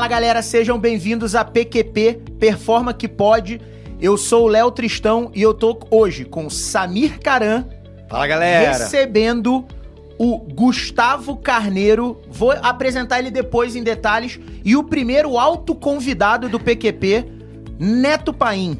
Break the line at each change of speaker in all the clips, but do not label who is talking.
Fala galera, sejam bem-vindos a PQP Performa que Pode. Eu sou o Léo Tristão e eu tô hoje com Samir Caran
Fala galera!
recebendo o Gustavo Carneiro. Vou apresentar ele depois em detalhes. E o primeiro autoconvidado do PQP, Neto Paim.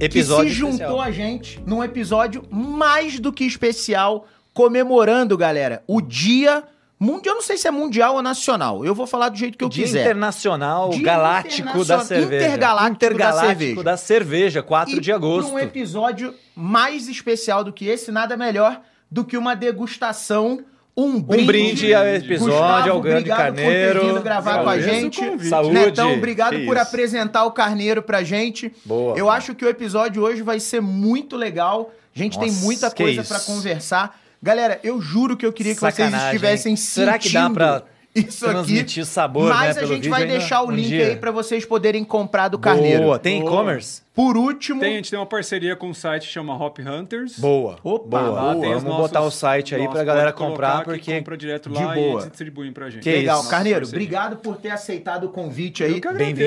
Episódio
que se juntou
especial.
a gente num episódio mais do que especial, comemorando, galera, o dia mundial. Eu não sei se é mundial ou nacional. Eu vou falar do jeito que eu
Dia
quiser.
Internacional
Dia
Galáctico da Cerveja.
Intergaláctico da
Intergaláctico
Cerveja.
da Cerveja, 4
E
de agosto.
um episódio mais especial do que esse, nada melhor do que uma degustação, um brinde.
Um brinde ao episódio,
Gustavo,
ao grande
obrigado por ter
Carneiro.
vindo gravar com a gente.
Saúde.
Netão, obrigado
Que
por
isso.
apresentar o Carneiro pra gente.
Boa.
Eu acho que o episódio hoje vai ser muito legal. A gente tem
Nossa,
muita
que
coisa pra conversar. Galera, eu juro que eu queria que vocês
Sacanagem,
estivessem
hein?
sentindo
Será que dá pra
isso aqui.
transmitir sabor,
Mas
né,
a
pelo
gente
vídeo
vai
ainda
deixar o
um
link
dia?
aí pra vocês poderem comprar do Carneiro.
Boa. Tem
Boa.
e-commerce?
Por último,
Tem, a gente tem uma parceria com um site que chama Hop Hunters.
Boa.
Opa,
boa.
lá
tem os
Vamos
nossos-
botar o site aí pra galera comprar,
que
porque...
compra direto
de
lá
boa.
e distribuem pra gente.
Que
Legal,
isso.
Carneiro,
parceria.
obrigado por ter aceitado o convite aí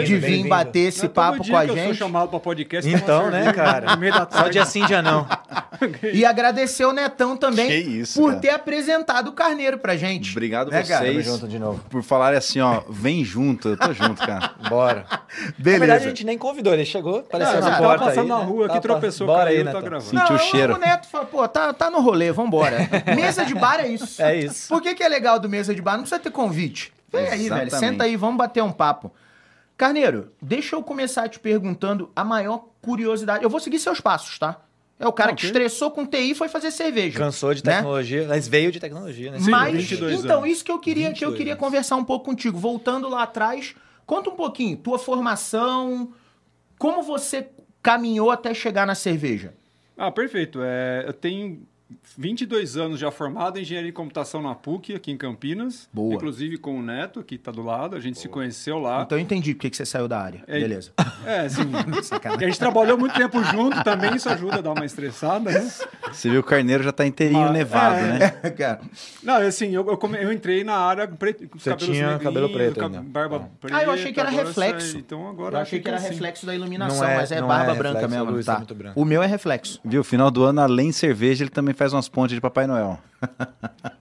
de vir bater esse
é
papo com a
que Eu
gente.
sou chamado pra podcast.
Então, né,
cerveja
cara?
No meio da
Só dia sim, dia não.
E agradecer o Netão também
Que isso,
por
cara.
ter apresentado o Carneiro pra gente.
Obrigado
Né,
vocês
Tamo junto de novo.
por falarem assim, ó, vem junto, eu tô junto, cara.
Bora. Na
Beleza.
verdade, a gente nem convidou, ele chegou, apareceu Na
já
porta
tava passando
aí,
na
né?
rua aqui,
Tá,
tropeçou,
Bora
caiu,
aí,
tá gravando.
Sentiu o
Não,
cheiro.
O Neto fala, pô, tá, tá no rolê, vambora. mesa de bar é isso.
É isso.
Por que, que é legal do mesa de bar? Não precisa ter convite. Vem aí, velho. Senta aí, vamos bater um papo. Carneiro, deixa eu começar te perguntando a maior curiosidade. Eu vou seguir seus passos, tá? É o cara que
Ok.
estressou com TI e foi fazer cerveja.
Cansou de
né?
tecnologia, mas veio de tecnologia, né?
Sim,
Mas,
22
então,
anos.
isso que eu queria, que eu
22
queria
anos.
conversar um pouco contigo. Voltando lá atrás, conta um pouquinho, tua formação, como você caminhou até chegar na cerveja.
Ah, perfeito. É, eu tenho 22 anos já formado em engenharia de computação na PUC, aqui em Campinas.
Boa.
Inclusive com o Neto, que tá do lado. A gente se conheceu lá.
Então eu entendi por que você saiu da área.
É,
Beleza.
É, sim. A gente trabalhou muito tempo junto também, isso ajuda a dar uma estressada, né?
Você viu o carneiro já tá inteirinho
Ah,
nevado,
é.
né?
Cara,
Não, assim, eu, eu, come- eu entrei na área com preto, com os
Você
cabelos
tinha cabelo preto
a
ainda.
barba preta.
Ah, eu achei que era reflexo.
Então agora
eu achei que era
assim.
reflexo da iluminação,
é-
mas é barba
é
branca mesmo,
luz
tá? O meu é reflexo.
Viu, final do ano, além de cerveja, ele também faz umas pontes de Papai Noel.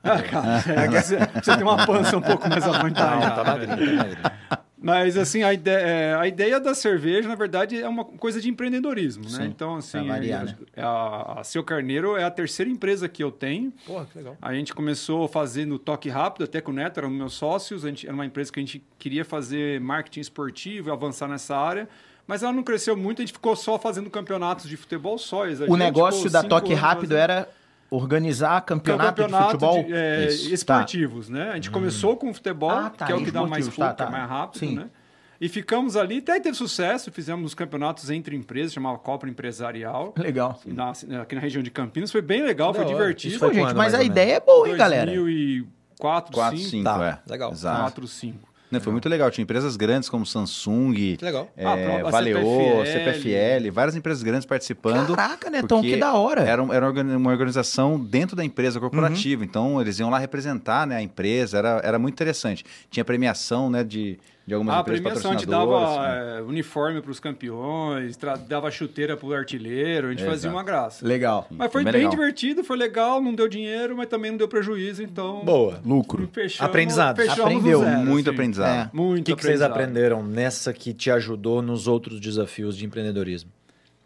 Ah, cara, é que você, você tem uma pança um pouco mais avantajada.
Não, tá magrinho, tá magrinho.
Mas, assim, a ideia, é, a ideia da cerveja, na verdade, é uma coisa de empreendedorismo, né?
Sim,
Então, assim,
variar, né?
a, a Seu Carneiro é a terceira empresa que eu tenho.
Porra, que legal.
A gente começou fazendo toque rápido, até com o Neto, eram meus sócios. A gente, era uma empresa que a gente queria fazer marketing esportivo e avançar nessa área. Mas ela não cresceu muito, a gente ficou só fazendo campeonatos de futebol só. a gente
O negócio da Toque Rápido
fazendo-
era organizar campeonato,
campeonato
de futebol.
de, é,
Isso, tá.
esportivos, né? A gente começou com futebol,
Ah, tá,
que é o que dá mais foco,
tá, tá.
é mais rápido,
Sim.
né? E ficamos ali, até teve sucesso, fizemos os campeonatos entre empresas, chamava Copa Empresarial.
Legal.
Na- aqui na região de Campinas, foi bem legal,
Da
foi
hora.
divertido.
Foi
gente, mas a ideia é boa, hein, galera?
2004,
4,
5,
5,
Tá,
é.
legal.
Exato.
4, 5.
Né, Foi muito legal. Tinha empresas grandes como Samsung,
legal.
é,
Ah,
Valeo,
CPFL.
CPFL, várias empresas grandes participando.
Caraca, Netão,
porque
que da hora.
Era, era uma organização dentro da empresa corporativa, então eles iam lá representar né, a empresa, era, era muito interessante. Tinha premiação né, de, de algumas
Ah, a
empresas
premiação, a gente dava
né.
é, uniforme para os campeões, dava chuteira para o artilheiro, a gente fazia
Exato.
uma graça.
Legal.
Mas foi
Bem
bem, divertido, foi legal, não deu dinheiro, mas também não deu prejuízo, então.
Boa.
Lucro.
Fechamos,
Aprendizado.
fechamos
Aprendeu.
zero,
Muito
assim.
aprendizado.
É.
Muito
O que, que vocês aprenderam nessa que te ajudou nos outros desafios de empreendedorismo?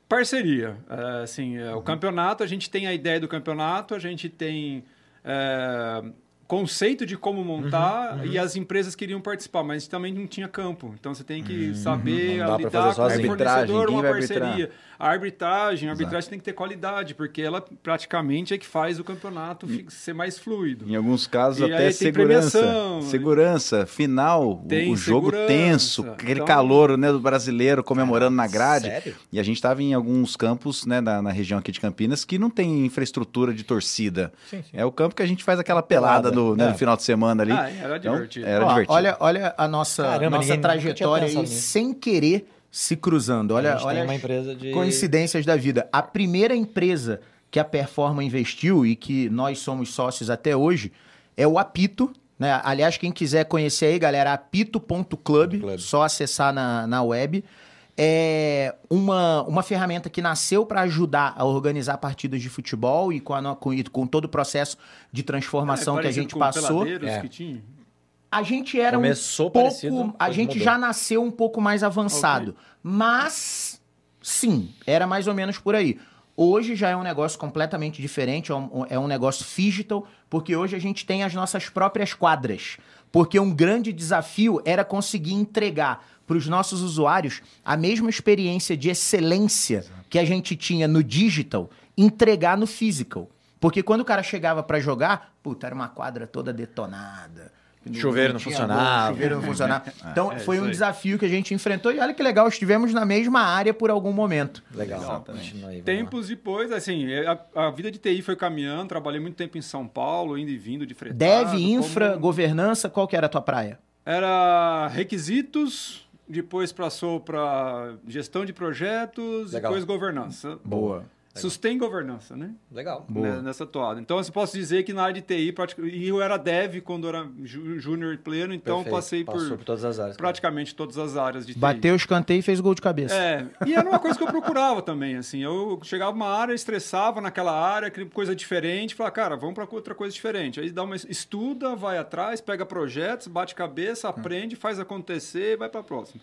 Parceria. É, assim, é,
Uhum.
o campeonato, a gente tem a ideia do campeonato, a gente tem é, conceito de como montar
Uhum,
e as empresas queriam participar, mas também não tinha campo. Então você tem que saber
Não dá pra
lidar com o fornecedor, uma parceria. A arbitragem, a arbitragem tem que ter qualidade, porque ela praticamente é que faz o campeonato fi- ser mais fluido.
Em alguns casos,
E
até segurança.
premiação.
Segurança, final, o-
Tem
o jogo
segurança.
tenso, aquele
Então-
calor né, do brasileiro comemorando na grade.
Sério?
E a gente estava em alguns campos né, na, na região aqui de Campinas que não tem infraestrutura de torcida.
Sim, sim.
É o campo que a gente faz aquela pelada,
Pelada,
no, né,
é.
no final de semana ali.
Ah, era
Então,
divertido.
era
Ó,
divertido.
Olha, olha a nossa,
Caramba,
nossa
ninguém
trajetória aí
nisso.
sem querer se cruzando.
a
Olha, olha
uma
as
empresa de...
coincidências da vida. A primeira empresa que a Performa investiu e que nós somos sócios até hoje é o Apito, Né? Aliás, quem quiser conhecer aí, galera, apito.club,
Club.
só acessar na, na web. É uma, uma ferramenta que nasceu para ajudar a organizar partidas de futebol e com, a com, com todo o processo de transformação
É,
que a gente
com
passou.
É.
que tinha.
A gente era
Começou
um pouco.
parecido,
A gente
mudou.
já nasceu um pouco mais avançado. Mas, sim, era mais ou menos por aí. Hoje já é um negócio completamente diferente, é um, é um negócio digital, porque hoje a gente tem as nossas próprias quadras. Porque um grande desafio era conseguir entregar para os nossos usuários a mesma experiência de excelência que a gente tinha no digital, entregar no physical. Porque quando o cara chegava para jogar, puta, era uma quadra toda detonada.
Chuveiro não
tinha
funcionava.
chuveiro não funcionava. Então
É,
foi um
aí.
desafio que a gente enfrentou e olha que legal, estivemos na mesma área por algum momento.
Legal.
Exatamente.
Aí,
Tempos depois, assim, a, a vida de TI foi caminhando, trabalhei muito tempo em São Paulo, indo e vindo de fretado.
Dev, infra,
como-
governança, qual que era a tua praia?
Era requisitos, depois passou para gestão de projetos,
Legal.
depois governança.
Boa.
Sustém governança, né?
Legal.
Boa.
Nessa toada. Então, eu posso dizer que na área de TI, e eu era dev quando eu era júnior e pleno, então
Perfeito.
passei
Passou
por
por todas as áreas.
praticamente todas as áreas de TI.
Bateu o escanteio e fez gol de cabeça.
É, e era uma coisa que eu procurava também, assim, eu chegava numa área, estressava naquela área, queria coisa diferente, falava, cara, vamos para outra coisa diferente. Aí dá uma estuda, vai atrás, pega projetos, bate cabeça, aprende, faz acontecer, vai para próxima.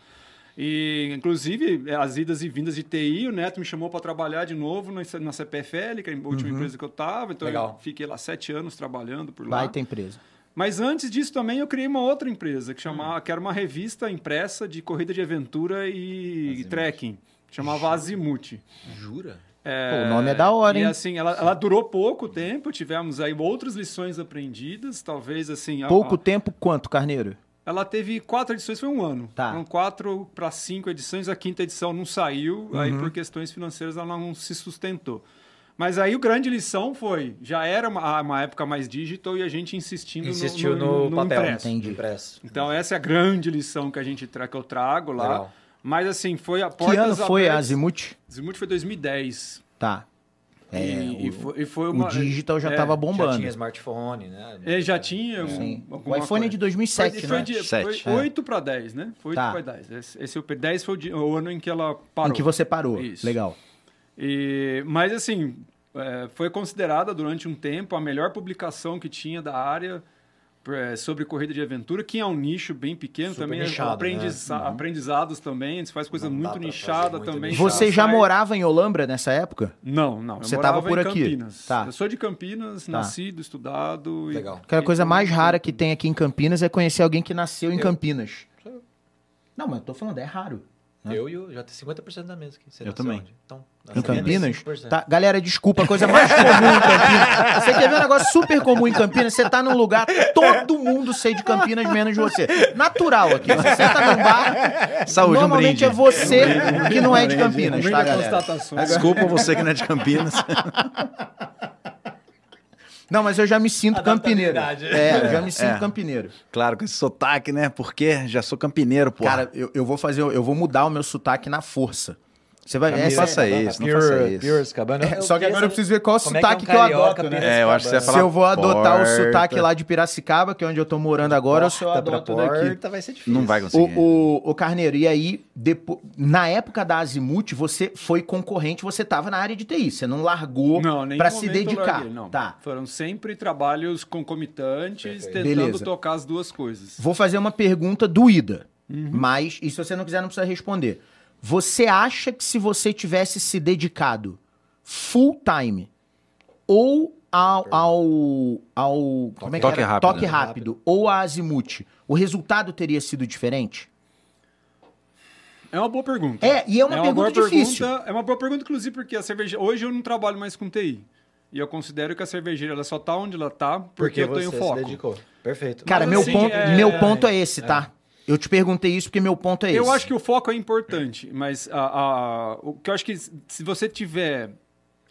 E, inclusive, as idas e vindas de TI, o Neto me chamou para trabalhar de novo na CPFL, que é a última empresa que eu estava, então
Legal.
eu fiquei lá sete anos trabalhando por lá.
Baita empresa.
Mas antes disso também eu criei uma outra empresa que chamava, que era uma revista impressa de corrida de aventura e trekking. Chamava Azimuth.
Jura?
É,
Pô, o nome é da hora,
e
hein?
assim, ela, ela durou pouco tempo, tivemos aí outras lições aprendidas, talvez assim... a-
Pouco
a-
tempo quanto, Carneiro?
Ela teve quatro edições, foi um ano.
Tá.
Foram quatro para cinco edições, a quinta edição não saiu, aí
Uhum.
por questões financeiras ela não se sustentou. Mas aí o grande lição foi, já era uma, uma época mais digital e a gente insistindo no-
Insistiu
no,
no,
no
papel.
impresso.
Entendi.
Impresso.
Então essa é a grande lição que a gente tra que eu trago lá.
Legal.
Mas assim, foi a
Que
portas
ano foi a
abertas-
Azimuth?
Azimuth foi 2010.
Tá. É,
e, e
o,
foi, e foi
o
uma...
digital já
é,
tava
Já
bombando.
tinha smartphone, né?
É, já tinha. um-
Sim.
alguma
O iPhone é
coisa.
de 2007,
foi, foi
né?
de-
Sete,
foi
é.
8 para 10, né? Foi 8
Tá.
para 10. Esse, esse é o 10 foi o, di- o ano em que ela parou.
Em que você parou.
Isso.
Legal.
E, mas assim, é, foi considerada durante um tempo a melhor publicação que tinha da área é, sobre corrida de aventura, que é um nicho bem pequeno
Super
também, é
nichado,
aprendiza-
né?
aprendizados também, a gente faz coisa
Não
muito nichada
muito
também.
nichado.
Você já morava em Olambra nessa época?
Não, não. Eu
Você
morava
tava por
em
aqui?
Campinas.
Tá.
Eu sou de Campinas, nascido, estudado. e-
Legal.
Aquela
e-
coisa mais rara que tem aqui em Campinas é conhecer alguém que nasceu em Campinas. Não, mas eu tô falando, é raro.
Eu e o já tem 50% da mesa aqui. Você
Eu também.
onde? Então,
Em Campinas?
95%.
Tá, galera, desculpa, a coisa mais comum em Campinas. Você quer ver um negócio super comum em Campinas? Você tá num lugar, todo mundo sei de Campinas, menos você. Natural aqui. Você senta num bar,
Saúde, um
normalmente
brinde.
é você que não é de Campinas,
Primeira
tá, galera?
constatação.
Desculpa você que não é de Campinas.
Não, mas eu já me sinto campineiro. É, eu já me sinto
É.
campineiro.
claro, com esse sotaque, né? Porque já sou campineiro, pô.
Cara, eu, eu vou fazer, eu vou mudar o meu sotaque na força. Você vai.
Não
essa-
faça isso, não faça isso.
Pure Cabana.
É, só que agora eu preciso ver qual
Como é
sotaque
que é um
que eu adoto, né?
Piracicaba?
É, eu acho que você
Se eu vou adotar o
porta.
sotaque lá de Piracicaba, que é onde eu tô morando agora, eu
Porta pra
adoto daqui.
porta vai ser difícil.
Não vai
O,
conseguir.
o, o Carneiro, e aí, depo... na época da Azimuth, você foi concorrente, você tava na área de TI, você não largou
Não,
pra se
eu
dedicar.
larguei, não.
Tá.
Foram sempre trabalhos concomitantes,
Perfeito.
tentando
Beleza.
tocar as duas coisas.
Vou fazer uma pergunta doída,
Uhum.
mas, e se você não quiser, não precisa responder. Você acha que se você tivesse se dedicado full time ou ao, ao, ao como é que
Toque
era?
rápido.
Toque rápido ou a Azimuth, o resultado teria sido diferente?
É uma boa pergunta.
É, e é uma pergunta
boa
difícil.
pergunta- é uma boa pergunta, inclusive, porque a cerveja. Hoje eu não trabalho mais com TI. E eu considero que a cervejeira ela só tá onde ela tá porque,
Porque
eu
você
tenho
se
foco.
dedicou. Perfeito.
Cara,
Mas
meu,
assim,
ponto,
é-
meu ponto é esse, tá? Eu te perguntei isso porque meu ponto é esse.
Eu acho que o foco é importante, mas a, a- o que eu acho que se você tiver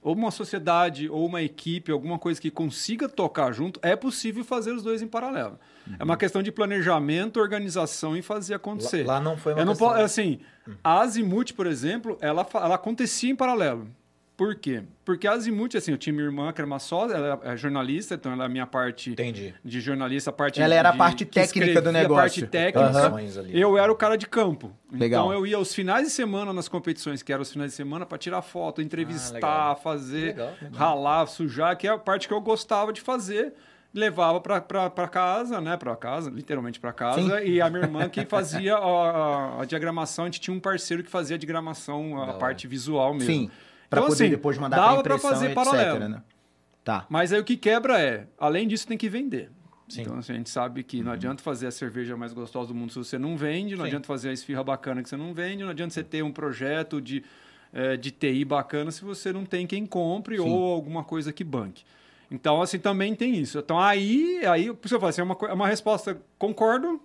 ou uma sociedade ou uma equipe, alguma coisa que consiga tocar junto, é possível fazer os dois em paralelo. É uma questão de planejamento, organização e fazer acontecer.
Lá, lá não foi uma
Eu não
questão-
posso, assim, a Azimuth, por exemplo, ela, ela acontecia em paralelo. Por quê? Porque a Azimuth, assim, eu tinha minha irmã, que era uma sócia, ela é jornalista, então ela é a minha parte
Entendi.
de jornalista, a parte
Ela era a
de-
parte
que
técnica do
escrevia, A parte
negócio.
técnica.
Ali.
Eu era o cara de campo.
Legal.
Então eu ia aos finais de semana nas competições, que eram os finais de semana, para tirar foto, entrevistar,
legal.
fazer,
Legal, legal.
ralar, sujar, que é a parte que eu gostava de fazer. Levava para casa, né? Para casa, literalmente para casa. E a minha irmã que fazia a, a- a diagramação. A gente tinha um parceiro que fazia a diagramação, a
Da hora.
parte visual mesmo.
Sim. Pra
Então,
poder
assim,
depois mandar
dava
impressão,
fazer
etc,
paralelo.
né? Tá.
Mas aí o que quebra é, além disso, tem que vender.
Sim.
Então assim, a gente sabe que não adianta fazer a cerveja mais gostosa do mundo se você não vende, não
Sim.
adianta fazer a esfirra bacana que você não vende, não adianta você ter um projeto de, eh, de TI bacana se você não tem quem compre
Sim.
ou alguma coisa que banque. Então, assim, também tem isso. Então, aí, aí por isso eu falo assim, é uma, é uma resposta, concordo,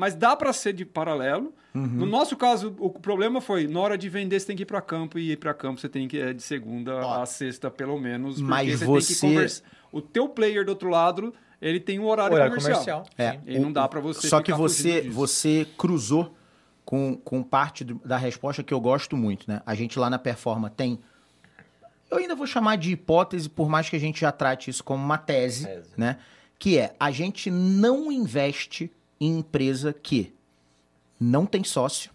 mas dá para ser de paralelo.
Uhum.
No nosso caso, o problema foi, na hora de vender, você tem que ir para campo, e ir para campo você tem que ir de segunda
Ó.
a sexta, pelo menos, porque
Mas
você, tem que
você-
conversar. O teu player do outro lado, ele tem um horário,
Horário
comercial.
comercial.
É.
E não dá pra você
Só que você, você cruzou com, com parte do- da resposta que eu gosto muito, né? A gente lá na Performa tem. Eu ainda vou chamar de hipótese, por mais que a gente já trate isso como uma tese,
Tese.
né? Que é a gente não investe em empresa que não tem sócio.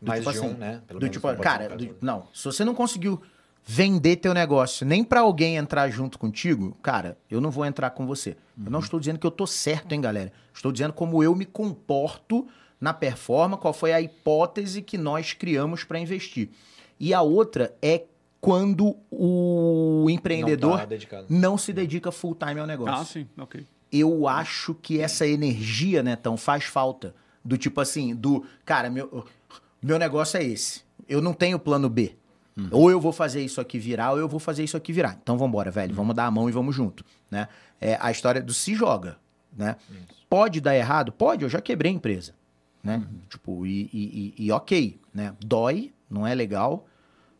Do
Mais
tipo
de
assim,
um, né? Pelo
do
menos
tipo,
não
cara, do- não, se você não conseguiu vender teu negócio nem pra alguém entrar junto contigo, cara, eu não vou entrar com você. Eu
Uhum.
não estou dizendo que eu tô certo, hein, galera? Estou dizendo como eu me comporto na performance, qual foi a hipótese que nós criamos para investir. E a outra é quando o empreendedor
Não tá
não se dedica full time ao negócio
Ah, sim, ok.
Eu acho que essa energia, né, Tão, faz falta. Do tipo assim, do, cara, meu, meu negócio é esse. Eu não tenho plano B. Ou eu vou fazer isso aqui virar, ou eu vou fazer isso aqui virar. Então vambora, velho. Vamos dar a mão e vamos junto, né? É a história do se joga, né? Pode dar errado? Pode, eu já quebrei a empresa, né? Tipo, e, e- e- e ok, né? Dói, não é legal,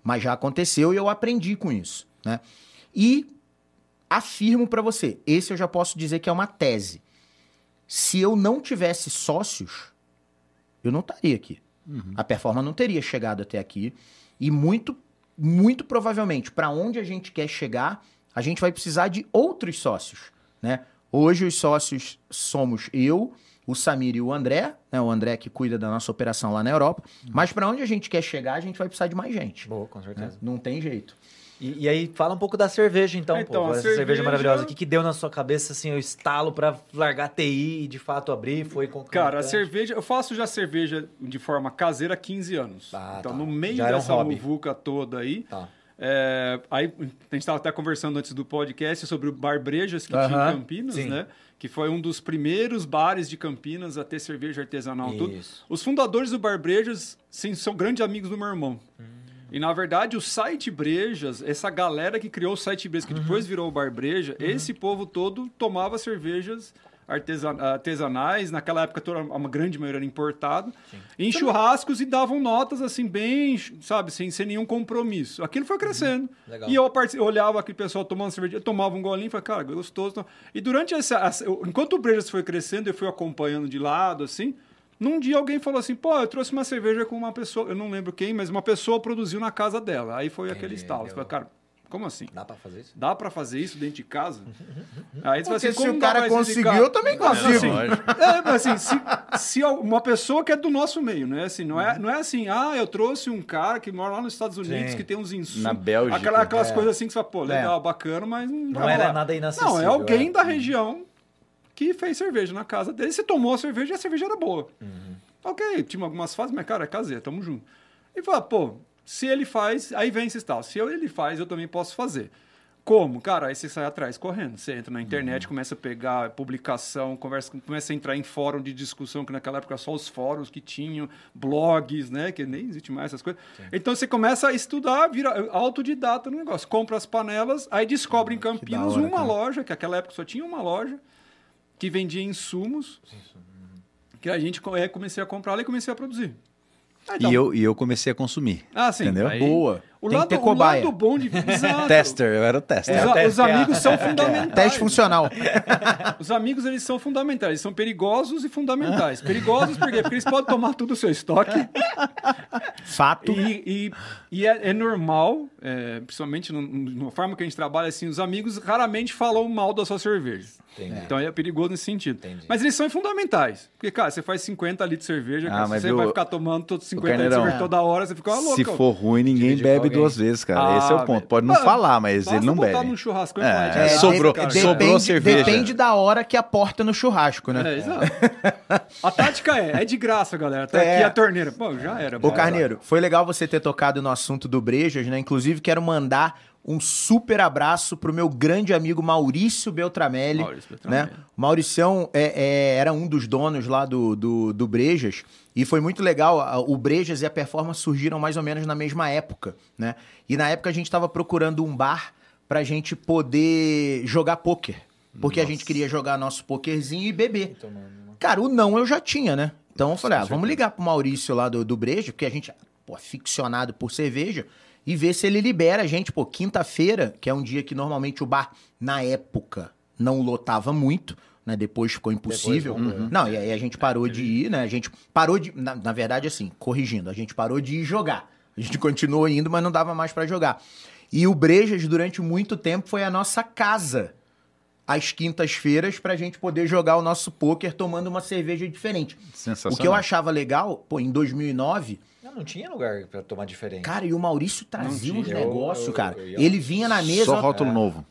mas já aconteceu e eu aprendi com isso, né? E afirmo pra você, esse eu já posso dizer que é uma tese. Se eu não tivesse sócios, eu não estaria aqui. A performance não teria chegado até aqui e muito muito provavelmente para onde a gente quer chegar, a gente vai precisar de outros sócios, né? Hoje os sócios somos eu, o Samir e o André, né? O André que cuida da nossa operação lá na Europa. Mas para onde a gente quer chegar, a gente vai precisar de mais gente.
Boa, com
né?
certeza.
Não tem jeito.
E, e aí, fala um pouco da cerveja, então,
Então,
pô. Essa cerveja,
cerveja-
maravilhosa. O que, que deu na sua cabeça, assim, o estalo pra largar a TI e, de fato, abrir? Foi com
Cara, a cerveja, eu faço já cerveja de forma caseira há 15 anos.
Ah,
então,
tá.
no meio
Já um
dessa
hobby.
muvuca toda aí,
Tá.
é, aí a gente estava até conversando antes do podcast sobre o Bar Brejas que tinha
Aham,
em Campinas,
sim.
né? Que foi um dos primeiros bares de Campinas a ter cerveja artesanal. Tudo.
Isso.
Os fundadores do Bar Brejas, sim, são grandes amigos do meu irmão. E, na verdade, o site Brejas, essa galera que criou o site Brejas, que depois virou o Bar Breja, esse povo todo tomava cervejas artesan- artesanais. Naquela época, toda, a grande maioria era importado. Em churrascos e davam notas, assim, bem, sabe, sem, sem nenhum compromisso. Aquilo foi crescendo.
Legal.
E eu, eu olhava aquele pessoal tomando cerveja, eu tomava um golinho e falava, cara, gostoso. E durante essa... essa- enquanto o Brejas foi crescendo, eu fui acompanhando de lado, assim... Num dia alguém falou assim, pô, eu trouxe uma cerveja com uma pessoa, eu não lembro quem, mas uma pessoa produziu na casa dela. Aí foi aquele estalo. Você fala, cara, como assim?
Dá pra fazer isso?
Dá pra fazer isso dentro de casa? Aí você fala
Porque
assim,
se
como
o cara conseguiu, eu também
Mas,
consigo.
assim,
Lógico.
é, mas assim, se, se uma pessoa que é do nosso meio, né? Assim, não, é, não é assim, ah, eu trouxe um cara que mora lá nos Estados Unidos,
Sim.
que tem uns insumos.
Na Bélgica.
Aquela, aquelas
É.
coisas assim que você fala, pô, legal, bacana, mas não,
Não era nada inacessível.
Não, é alguém
é.
da região que fez cerveja na casa dele. Você tomou a cerveja e a cerveja era boa.
Uhum.
Ok, tinha algumas fases, mas, cara, é caseiro, tamo junto. E fala, pô, se ele faz, aí vem esse tal. Se ele faz, eu também posso fazer. Como? Cara, aí você sai atrás correndo. Você entra na
Uhum.
internet, começa a pegar publicação, conversa, começa a entrar em fórum de discussão, que naquela época só os fóruns que tinham, blogs, né? Que nem existe mais essas coisas. Então você começa a estudar, vira autodidata no negócio. Compra as panelas, aí descobre em Campinas
hora,
uma
cara.
loja, que naquela época só tinha uma loja, que vendia insumos, que a gente é, comecei a comprar lá e comecei a produzir. Ah, então.
E, eu, e eu comecei a consumir.
Ah, sim.
Entendeu?
Aí-
Boa.
O
Tem
lado,
que ter
o
cobaia.
lado bom de... Exato.
Tester, eu era o tester.
Os,
o
os amigos são fundamentais.
Teste funcional.
Os amigos, eles são fundamentais. Eles são perigosos e fundamentais. Perigosos por quê? Porque eles podem tomar tudo o seu estoque.
Fato.
E, e- e é, é normal, é, principalmente na forma que a gente trabalha, assim, os amigos raramente falam mal da sua cerveja.
Entendi.
Então é perigoso nesse sentido.
Entendi.
Mas eles são fundamentais. Porque, cara, você faz 50 litros de cerveja,
Ah,
cara, você
viu,
vai ficar tomando todos 50 litros de cerveja toda hora, você fica uma louca.
Se for ruim, ninguém bebe. Duas vezes, cara. Esse é o
Ah,
ponto. Pode não
Mano,
falar, mas
Basta
ele não bebe.
num churrasco
É, é,
Ah,
sobrou-
cara.
sobrou cerveja.
Depende da hora que aporta no churrasco, né?
É, exato. A tática é, é de graça, galera. Tá
É.
aqui a torneira. Pô, já era.
Ô. Carneiro, foi legal você ter tocado no assunto do Brejas, né? Inclusive, quero mandar um super abraço pro meu grande amigo Maurício Beltramelli.
Maurício Beltramelli.
Né? O Mauricião é, é, era um dos donos lá do, do, do Brejas. E foi muito legal. O Brejas e a Performance surgiram mais ou menos na mesma época, né? E na época a gente tava procurando um bar pra gente poder jogar pôquer. Porque a gente queria jogar nosso pokerzinho e beber. Cara, o não eu já tinha, né? Então eu falei, ah, vamos ligar pro Maurício lá do, do Brejo, porque a gente, pô, ficcionado por cerveja, e ver se ele libera a gente, pô, quinta-feira, que é um dia que normalmente o bar, na época, não lotava muito, né? Depois ficou impossível.
Depois voltou.
Não, e aí a gente parou de ir, né? A gente parou de. Na, na verdade, assim, corrigindo, a gente parou de ir jogar. A gente continuou indo, mas não dava mais pra jogar. E o Brejas, durante muito tempo, foi a nossa casa às quintas-feiras pra gente poder jogar o nosso pôquer tomando uma cerveja diferente.
Sensacional.
O que eu achava legal, pô, em 2009,
Não, não tinha lugar pra tomar diferente.
cara, e o Maurício trazia
tinha.
negócios,
Eu- eu-
cara.
eu ia-
Ele vinha na mesa,
Só rótulo novo.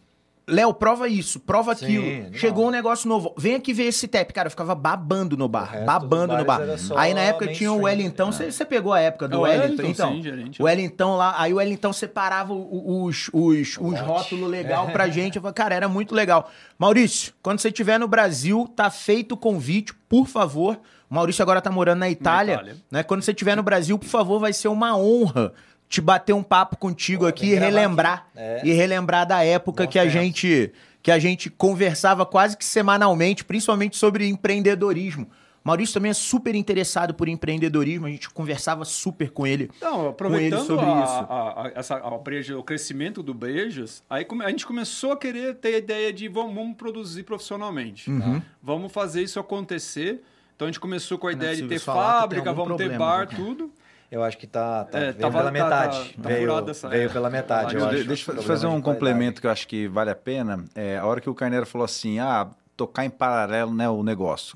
Léo, prova isso, prova
Sim,
aquilo.
não.
Chegou um negócio novo. Vem aqui ver esse tap. Cara, eu ficava babando no bar.
resto
Babando no bar. Aí na época tinha o Wellington. Você você pegou a época do
É, o
Wellington, então.
sim.
O Wellington lá. Aí o Wellington separava os, os, os rótulos legal pra gente. Eu falei, cara, era muito legal. Maurício, quando você estiver no Brasil, tá feito o convite, por favor. O Maurício agora tá morando na Itália.
Itália.
Né? Quando você estiver no Brasil, por favor, vai ser uma honra te bater um papo contigo
Pô,
aqui e relembrar.
É.
E relembrar da época que a gente que a gente conversava quase que semanalmente, principalmente sobre empreendedorismo. Maurício também é super interessado por empreendedorismo, a gente conversava super com ele.
Então,
ele
aproveitando
sobre
a-
isso.
a- a- essa, a breja, o crescimento do Brejas, aí a gente começou a querer ter a ideia de vamos, vamos produzir profissionalmente.
Uhum.
Vamos fazer isso acontecer. Então a gente começou com a ideia de ter fábrica, vamos ter bar,
viu?
tudo.
Eu acho que tá, tá
É,
veio
tava-
pela
tá-
metade.
tá- tá
veio,
furado essa-
veio
é.
pela metade, eu
Viu?
acho.
De- Deixa eu fazer um complemento que eu acho que vale a pena. É, a hora que o Carneiro falou assim, ah, tocar em paralelo né, o negócio.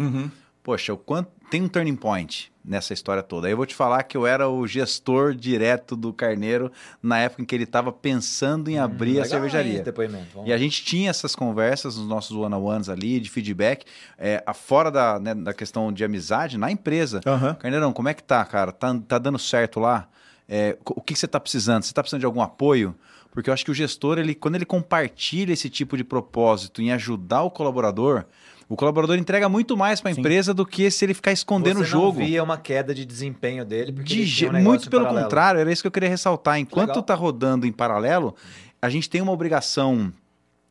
Poxa, o quanto tem um turning point nessa história toda. Aí eu vou te falar que eu era o gestor direto do Carneiro na época em que ele estava pensando em abrir a
Legal, hein,
cervejaria.
Vamos
E a gente tinha essas conversas nos nossos one-on-ones ali, de feedback, é, a- fora da, né, da questão de amizade, na empresa.
Aham.
Carneirão, como é que tá, cara? Tá, tá dando certo lá? É, o que, que você tá precisando? Você tá precisando de algum apoio? Porque eu acho que o gestor, ele, quando ele compartilha esse tipo de propósito em ajudar o colaborador, o colaborador entrega muito mais para a empresa do que se ele ficar escondendo
Você
o jogo.
não via uma queda de desempenho dele,
De
um
muito pelo contrário, era isso que eu queria ressaltar. Enquanto
Legal.
tá rodando em paralelo, a gente tem uma obrigação,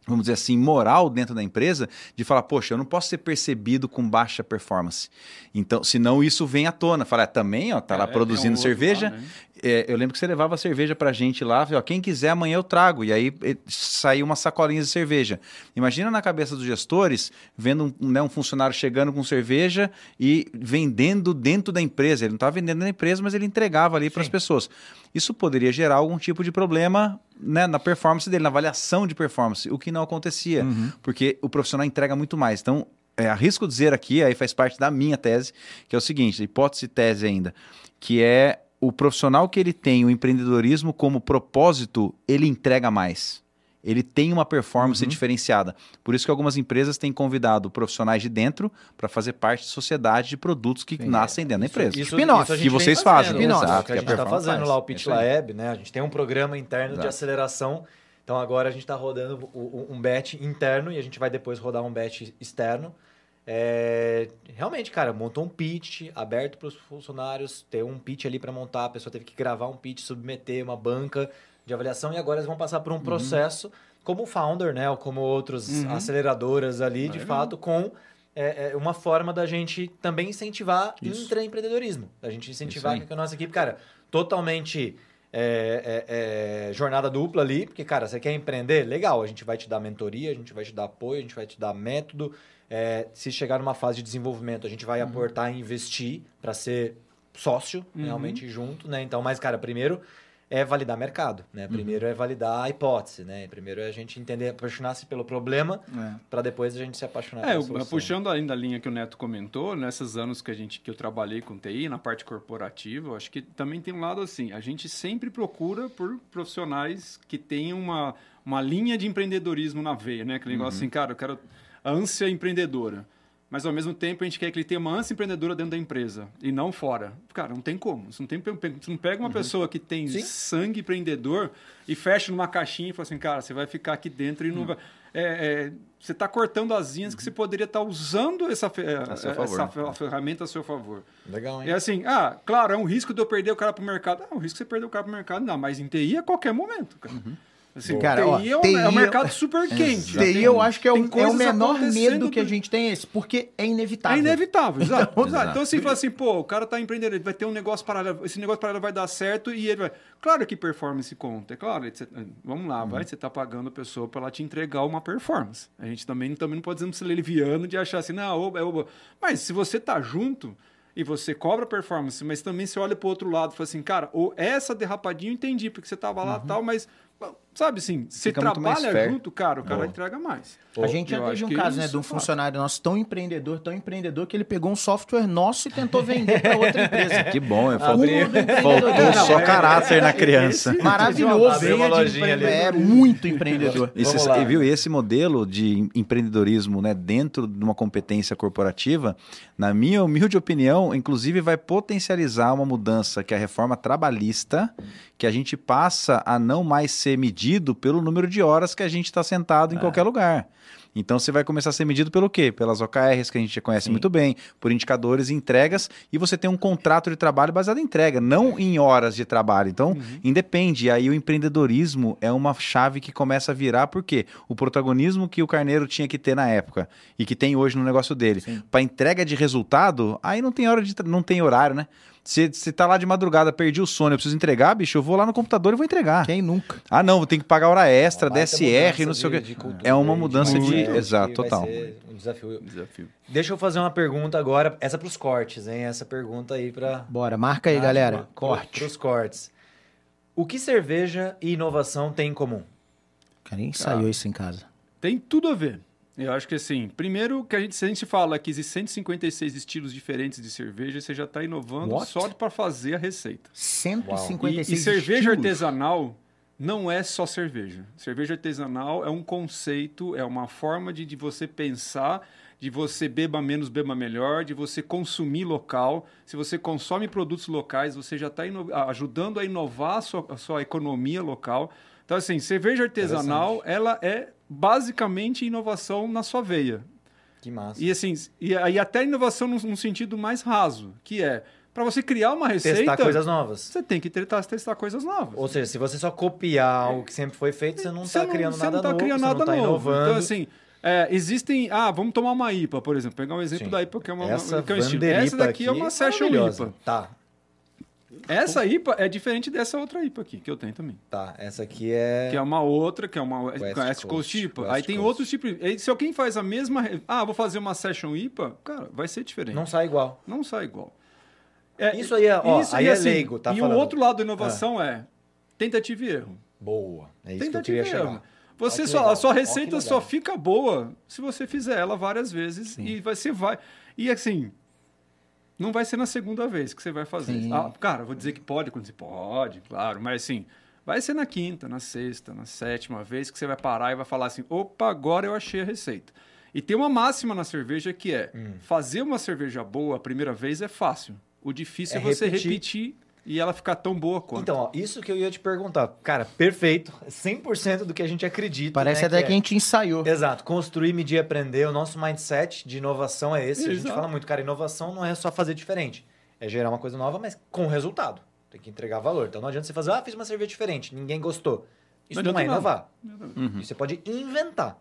vamos dizer assim, moral dentro da empresa de falar, poxa, eu não posso ser percebido com baixa performance. Então, senão isso vem à tona. Fala, "Ah, também, ó, tá
É,
lá produzindo
um
cerveja.
lá, né?
É, eu lembro que você levava cerveja pra gente lá, ó, quem quiser amanhã eu trago. E aí saiu umas sacolinhas de cerveja. Imagina na cabeça dos gestores, vendo um, né, um funcionário chegando com cerveja e vendendo dentro da empresa. Ele não estava vendendo na empresa, mas ele entregava ali para as pessoas. Isso poderia gerar algum tipo de problema né, na performance dele, na avaliação de performance, o que não acontecia, porque o profissional entrega muito mais. Então, é, arrisco dizer aqui, aí faz parte da minha tese, que é o seguinte, hipótese tese ainda, que é o profissional que ele tem o empreendedorismo como propósito, ele entrega mais. Ele tem uma performance diferenciada. Por isso que algumas empresas têm convidado profissionais de dentro para fazer parte de sociedade de produtos que nascem dentro da empresa.
Isso,
Spin-off.
isso a gente
Que vocês
fazendo,
fazem,
né?
exato,
Isso
que
que
a
a gente está fazendo
faz.
lá, o
É
Pitch
isso.
Lab, né? A gente tem um programa interno de
Exato.
aceleração. Então agora a gente está rodando um batch interno e a gente vai depois rodar um batch externo. É, realmente, cara, montou um pitch aberto para os funcionários, ter um pitch ali para montar, a pessoa teve que gravar um pitch, submeter uma banca de avaliação e agora eles vão passar por
Uhum.
um processo como o founder, né, ou como outros aceleradoras ali, de fato, com é, é uma forma da gente também incentivar
Isso.
intraempreendedorismo. Da gente incentivar que a nossa equipe, cara, totalmente é, é, é, jornada dupla ali, porque, cara, você quer empreender? Legal, a gente vai te dar mentoria, a gente vai te dar apoio, a gente vai te dar método. É, se chegar numa fase de desenvolvimento, a gente vai aportar e investir para ser sócio
Uhum.
realmente junto, né? Então, mas, cara, primeiro é validar mercado, né? Primeiro é validar a hipótese, né? Primeiro é a gente entender, apaixonar-se pelo problema, para depois a gente se apaixonar
É,
pela solução.
puxando ainda a linha que o Neto comentou, nesses anos que a gente que eu trabalhei com TI, na parte corporativa, eu acho que também tem um lado assim, a gente sempre procura por profissionais que tenham uma, uma linha de empreendedorismo na veia, né? Aquele negócio assim, cara, eu quero a ânsia empreendedora. Mas ao mesmo tempo a gente quer que ele tenha uma ânsia empreendedora dentro da empresa e não fora. Cara, não tem como. Você não, tem, você não pega uma pessoa que tem
Sim.
sangue empreendedor e fecha numa caixinha e fala assim, cara, você vai ficar aqui dentro e não vai. É, é, você está cortando asinhas que você poderia estar usando essa, é,
seu
essa
favor.
fe- ferramenta a seu favor.
Legal, hein?
É assim, ah, claro, é um risco de eu perder o cara pro mercado. Ah, o risco de você perder o cara pro mercado, não, mas em TI a qualquer momento, cara. Assim,
Cara,
TI,
ó,
é, um,
TI
é um mercado super quente.
TI
Tem-
eu acho que é o, é o menor medo que a gente tem esse, porque é
é
inevitável.
inevitável, exato.
Então,
exato. Então, assim, fala assim, pô, o cara tá empreendendo, ele vai ter um negócio paralelo, esse negócio paralelo vai dar certo e ele vai. Claro que performance conta, é claro. você- vamos lá,
Uhum.
vai, você tá pagando a pessoa pra ela te entregar uma performance. A gente também, também não pode dizer ser leviano de achar assim, não, oba, é oba. Mas se você tá junto e você cobra performance, mas também você olha pro outro lado e fala assim, cara, ou essa derrapadinha eu entendi, porque você tava lá e tal, mas. Sabe assim, você trabalha junto, cara, o cara
Boa.
entrega mais.
A gente já
Eu
teve um caso, né, de um
é
funcionário nosso tão empreendedor, tão empreendedor, que ele pegou um software nosso e tentou vender para outra empresa.
Que bom, é, faltou,
Cúmulo do
faltou só
é-
caráter na criança.
esse-
Maravilhoso.
Abriu uma lojinha ali.
É muito empreendedor.
E, viu, esse modelo de empreendedorismo né, dentro de uma competência corporativa, na minha humilde opinião, inclusive vai potencializar uma mudança que é a reforma trabalhista, que a gente passa a não mais ser medido pelo número de horas que a gente está sentado em qualquer lugar. Então você vai começar a ser medido pelo quê? Pelas OKRs que a gente já conhece
Sim.
muito bem, por indicadores e entregas, e você tem um contrato de trabalho baseado em entrega, não em horas de trabalho. Então, independe. E aí o empreendedorismo é uma chave que começa a virar, porque o protagonismo que o carneiro tinha que ter na época e que tem hoje no negócio dele, para entrega de resultado, aí não tem hora de não tem horário, né? Se você tá lá de madrugada, perdi o sono, eu preciso entregar, bicho, eu vou lá no computador e vou entregar.
Quem nunca?
Ah, não, vou ter que pagar hora extra,
Uma baita
DSR, não sei o
de-
quê.
de cultura
É uma
e
mudança de.
mindset
Exato, total.
um desafio.
Desafio.
Deixa eu fazer uma pergunta agora, essa para os cortes, hein? Essa pergunta aí para
Bora, marca aí, galera. Corte.
Para os cortes. O que cerveja e inovação têm em comum?
Cara, nem ensaiou isso em casa.
Tem tudo a ver. Eu acho que assim, primeiro que a gente, se a gente fala que existem 156 estilos diferentes de cerveja, você já está inovando
What?
só para fazer a receita.
156
E, e cerveja
estilos.
artesanal não é só cerveja. Cerveja artesanal é um conceito, é uma forma de, de você pensar, de você beba menos, beba melhor, de você consumir local. Se você consome produtos locais, você já está ajudando a inovar a sua, a sua economia local. Então, assim, cerveja artesanal, ela é basicamente inovação na sua veia.
Que massa.
E assim, e, e até inovação num, num sentido mais raso, que é para você criar uma receita,
Testar coisas novas.
você tem que testar, testar coisas novas.
Ou seja, se você só copiar algo que sempre foi feito, você não está criando
você
nada
não tá
novo,
criando
você
nada
não está
novo.
inovando.
Então, assim, é, existem. Ah, vamos tomar uma IPA, por exemplo. Pegar um exemplo
Sim.
da IPA, que é uma,
essa
que é um estilo. Essa daqui é uma Session. IPA.
Tá,
Essa IPA é diferente dessa outra IPA aqui, que eu tenho também.
tá. Essa aqui é...
Que é uma outra, que é uma West, Coast,
Coast,
IPA.
West
Aí tem
Coast.
outros tipos. aí Se alguém faz a mesma. Ah, vou fazer uma Session IPA, cara, vai ser diferente.
Não sai igual.
Não sai igual. É,
Isso aí é- ó, aí
e
é leigo, tá
E
falando.
o outro lado da inovação é tentativa e erro.
Boa. É isso que eu
Tentativa
queria
e
chegar.
erro. Você
Ó,
só, a sua receita só fica boa se você fizer ela várias vezes e você vai. E assim, não vai ser na segunda vez que você vai fazer. Ah, cara, eu vou dizer que pode quando você pode, claro, mas assim, vai ser na quinta, na sexta, na sétima vez que você vai parar e vai falar assim: opa, agora eu achei a receita. E tem uma máxima na cerveja que é:
Hum.
fazer uma cerveja boa a primeira vez é fácil. O difícil é,
É
você
repetir.
repetir. E ela ficar tão boa quanto.
Então, ó, isso que eu ia te perguntar. Cara, perfeito. 100% do que a gente acredita.
Parece
né,
até
que
que a gente ensaiou.
Exato, construir, medir, aprender. O nosso mindset de inovação é esse. A gente
Exato.
fala muito, cara, inovação não é só fazer diferente. É gerar uma coisa nova, mas com resultado. Tem que entregar valor. Então não adianta você fazer, ah, fiz uma cerveja diferente, ninguém gostou. Isso
Não
não, é inovar.
Uhum.
Isso você pode inventar.